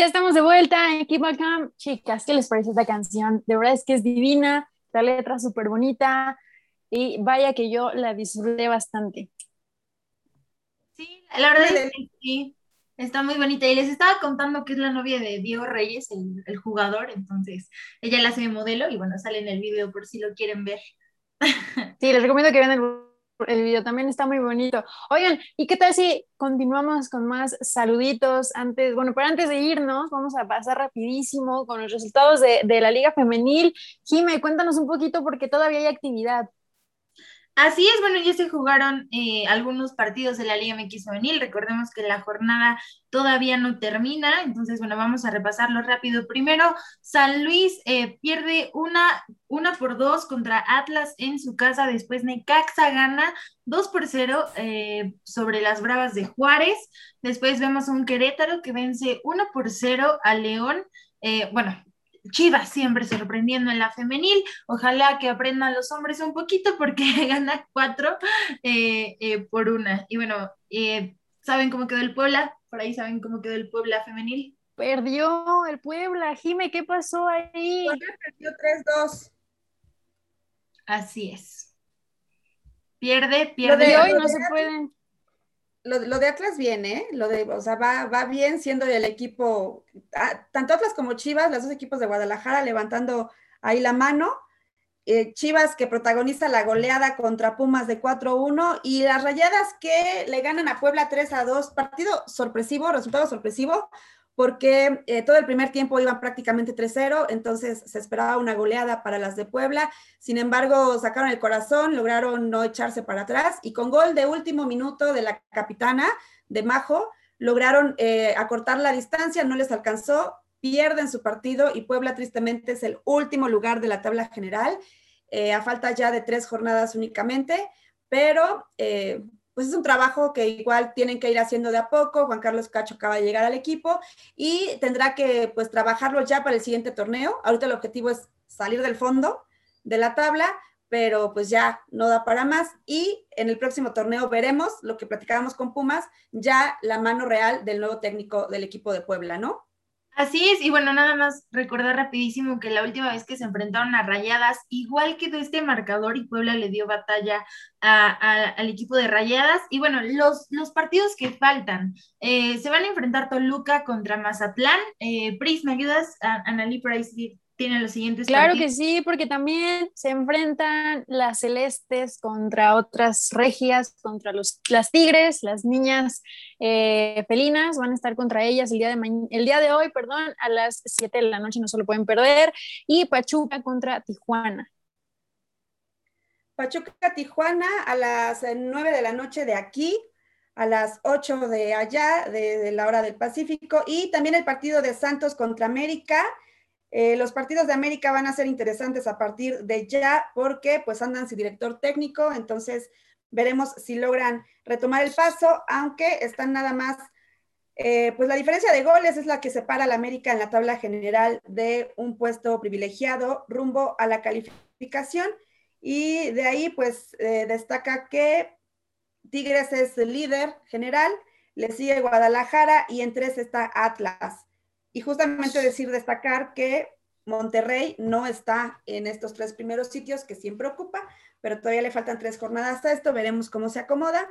Ya estamos de vuelta en Keep Calm. Chicas, ¿qué les parece esta canción? De verdad es que es divina, la letra súper bonita y vaya que yo la disfruté bastante. Sí, la verdad es que sí, está muy bonita. Y les estaba contando que es la novia de Diego Reyes, el, el jugador, entonces ella la hace de modelo y bueno, sale en el video por si lo quieren ver. Sí, les recomiendo que vean el, el video, también está muy bonito. Oigan, ¿y qué tal si continuamos con más saluditos antes? Bueno, pero antes de irnos, vamos a pasar rapidísimo con los resultados de, de la Liga Femenil. Jime, cuéntanos un poquito porque todavía hay actividad. Así es, bueno, ya se jugaron eh, algunos partidos de la Liga MX Femenil. Recordemos que la jornada todavía no termina, entonces, bueno, vamos a repasarlo rápido. Primero, San Luis eh, pierde una, una por dos contra Atlas en su casa. Después, Necaxa gana 2 por 0 eh, sobre las Bravas de Juárez. Después vemos un Querétaro que vence 1 por 0 a León. Eh, bueno, Chivas siempre sorprendiendo en la femenil. Ojalá que aprendan los hombres un poquito porque gana cuatro eh, eh, por una. Y bueno, eh, ¿saben cómo quedó el Puebla? Por ahí saben cómo quedó el Puebla femenil. Perdió el Puebla. Jime, ¿qué pasó ahí? Puebla perdió 3-2. Así es. Pierde, Lo pierde. De de- hoy lo no se pueden. Lo, de Atlas viene, ¿eh? Lo de, o sea, va, va bien siendo el equipo, ah, tanto Atlas como Chivas, los dos equipos de Guadalajara levantando ahí la mano. Eh, Chivas que protagoniza la goleada contra Pumas de 4-1 y las rayadas que le ganan a Puebla 3-2. Partido sorpresivo, resultado sorpresivo, porque eh, todo el primer tiempo iban prácticamente 3-0, entonces se esperaba una goleada para las de Puebla. Sin embargo, sacaron el corazón, lograron no echarse para atrás y con gol de último minuto de la capitana de Majo, lograron eh, acortar la distancia, no les alcanzó, pierden su partido y Puebla tristemente es el último lugar de la tabla general, eh, a falta ya de tres jornadas únicamente, pero pues es un trabajo que igual tienen que ir haciendo de a poco. Juan Carlos Cacho acaba de llegar al equipo y tendrá que pues trabajarlo ya para el siguiente torneo. Ahorita el objetivo es salir del fondo de la tabla, pero pues ya no da para más y en el próximo torneo veremos lo que platicábamos con Pumas, ya la mano real del nuevo técnico del equipo de Puebla, ¿no? Así es, y bueno, nada más recordar rapidísimo que la última vez que se enfrentaron a Rayadas, igual quedó este marcador y Puebla le dio batalla a- al equipo de Rayadas. Y bueno, los, los partidos que faltan, eh, se van a enfrentar Toluca contra Mazatlán. Eh, Pris, ¿me ayudas? Analí por ahí tiene los siguientes Claro que sí, porque también se enfrentan las celestes contra otras regias, contra los, las tigres, las niñas eh, felinas, van a estar contra ellas el día, de el día de hoy, perdón, a las 7 de la noche, no se lo pueden perder, y Pachuca contra Tijuana. Pachuca, Tijuana a las eh, 9 de la noche de aquí. a las 8 de allá, de, la hora del Pacífico, y también el partido de Santos contra América. Eh, los partidos de América van a ser interesantes a partir de ya porque pues andan sin director técnico, entonces veremos si logran retomar el paso, aunque están nada más, eh, pues la diferencia de goles es la que separa al América en la tabla general de un puesto privilegiado rumbo a la calificación y de ahí pues eh, destaca que Tigres es el líder general, le sigue Guadalajara y en tres está Atlas. Y justamente decir, destacar que Monterrey no está en estos tres primeros sitios que siempre ocupa, pero todavía le faltan tres jornadas a esto, veremos cómo se acomoda.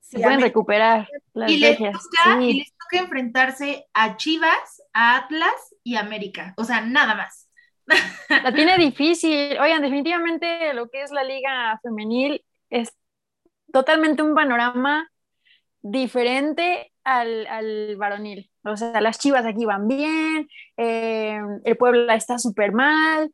Se pueden recuperar las y les, toca, y les toca enfrentarse a Chivas, a Atlas y América, o sea, nada más. La tiene difícil. Oigan, definitivamente lo que es la liga femenil es totalmente un panorama diferente al, al varonil. O sea, las chivas aquí van bien, eh, el pueblo está súper mal,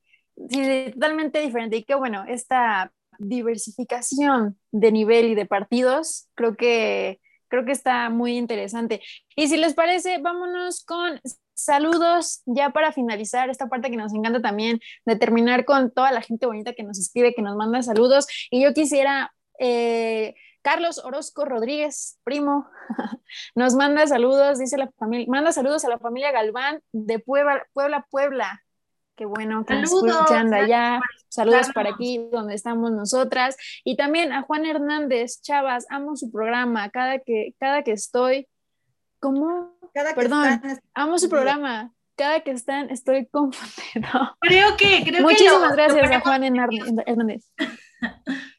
sí, totalmente diferente. Y que bueno, esta diversificación de nivel y de partidos, creo que, creo que está muy interesante. Y si les parece, vámonos con saludos ya para finalizar esta parte que nos encanta también, de terminar con toda la gente bonita que nos escribe, que nos manda saludos. Y yo quisiera... Eh, Carlos Orozco Rodríguez, primo, nos manda saludos, dice la familia, manda saludos a la familia Galván de Puebla, Puebla, Puebla. Qué bueno que saludos, nos escuchan allá. Saludos para aquí donde estamos nosotras. Y también a Juan Hernández, Chavas, amo su programa. Cada que, cada que estoy, ¿cómo? Cada Perdón, amo su programa. Cada que están, estoy confundido. Creo que, creo Muchísimas gracias a Juan Hernández.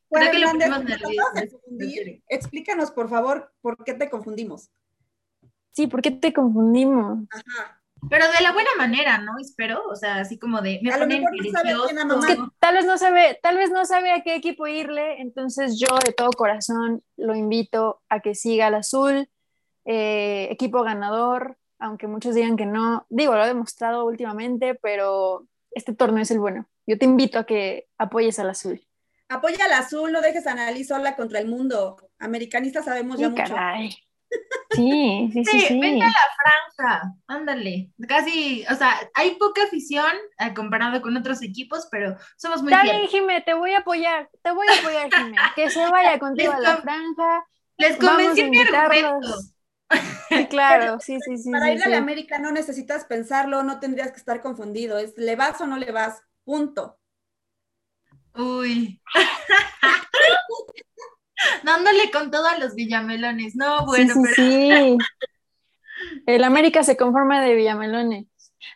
Explícanos, por favor, por qué te confundimos. Sí, ¿por qué te confundimos? Ajá. Pero de la buena manera, ¿no? Espero, o sea, así como de... a lo mejor no sabe que tal vez no sabe, tal vez no sabe a qué equipo irle, entonces yo de todo corazón lo invito a que siga al azul, eh, equipo ganador, aunque muchos digan que no, digo, lo he demostrado últimamente, pero este torneo es el bueno. Yo te invito a que apoyes al azul. Apoya al azul, no dejes a Analí sola contra el mundo. Americanistas sabemos ya mucho. Sí, sí, sí, sí. Vente a la franja, ándale. Casi, o sea, hay poca afición eh, comparado con otros equipos, pero somos muy Está bien, Jimé, te voy a apoyar, te voy a apoyar, Jimé. Que se vaya contigo a la franja. Les convencí mi argumento. Sí, claro, sí, sí, sí. Para ir a la América no necesitas pensarlo, no tendrías que estar confundido. Es le vas o no le vas, punto. Uy. Dándole con todo a los villamelones. No, bueno, sí, sí, El América se conforma de villamelones.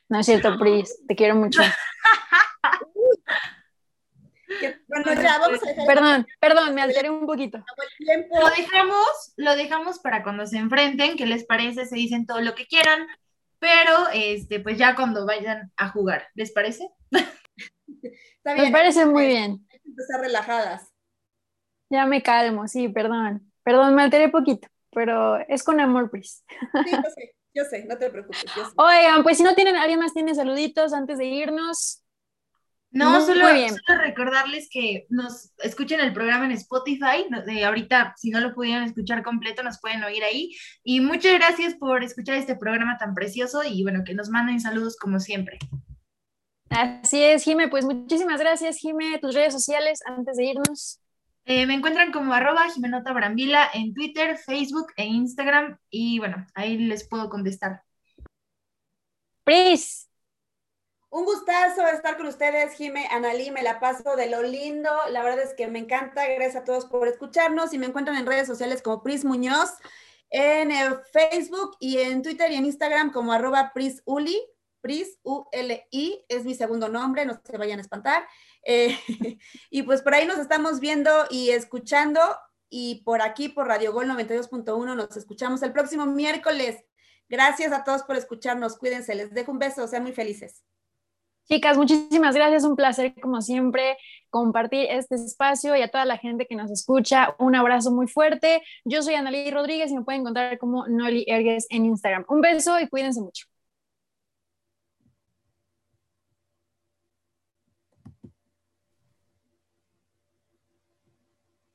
No es cierto, Pris, te quiero mucho. bueno, ya vamos a dejar Perdón, perdón, me alteré un poquito. Lo dejamos, lo dejamos para cuando se enfrenten, ¿qué les parece? Se dicen todo lo que quieran, pero este, pues ya cuando vayan a jugar, ¿les parece? Me parece muy bien. Hay que empezar relajadas. Ya me calmo, sí, perdón. Perdón, me alteré poquito, pero es con amor, Pris. Sí, yo sé, yo sé, no te preocupes. Oigan, pues si no tienen, alguien más tiene saluditos antes de irnos. No, solo, solo, recordarles que nos escuchen el programa en Spotify. De ahorita, si no lo pudieron escuchar completo, nos pueden oír ahí. Y muchas gracias por escuchar este programa tan precioso y bueno, que nos manden saludos como siempre. Así es, Jime, pues muchísimas gracias, Jime. Tus redes sociales antes de irnos. Eh, me encuentran como arroba Jimenota Brambila en Twitter, Facebook e Instagram y bueno, ahí les puedo contestar. Pris. Un gustazo estar con ustedes, Jime, Analí, me la paso de lo lindo, la verdad es que me encanta, gracias a todos por escucharnos y me encuentran en redes sociales como Pris Muñoz, en eh, Facebook y en Twitter y en Instagram como arroba Pris Uli, Pris, U-L-I, es mi segundo nombre, no se vayan a espantar. Eh, y pues por ahí nos estamos viendo y escuchando y por aquí, por Radio Gol 92.1, nos escuchamos el próximo miércoles. Gracias a todos por escucharnos, cuídense, les dejo un beso, sean muy felices. Chicas, muchísimas gracias, un placer como siempre compartir este espacio y a toda la gente que nos escucha, un abrazo muy fuerte. Yo soy Analí Rodríguez y me pueden encontrar como Noli Ergues en Instagram. Un beso y cuídense mucho.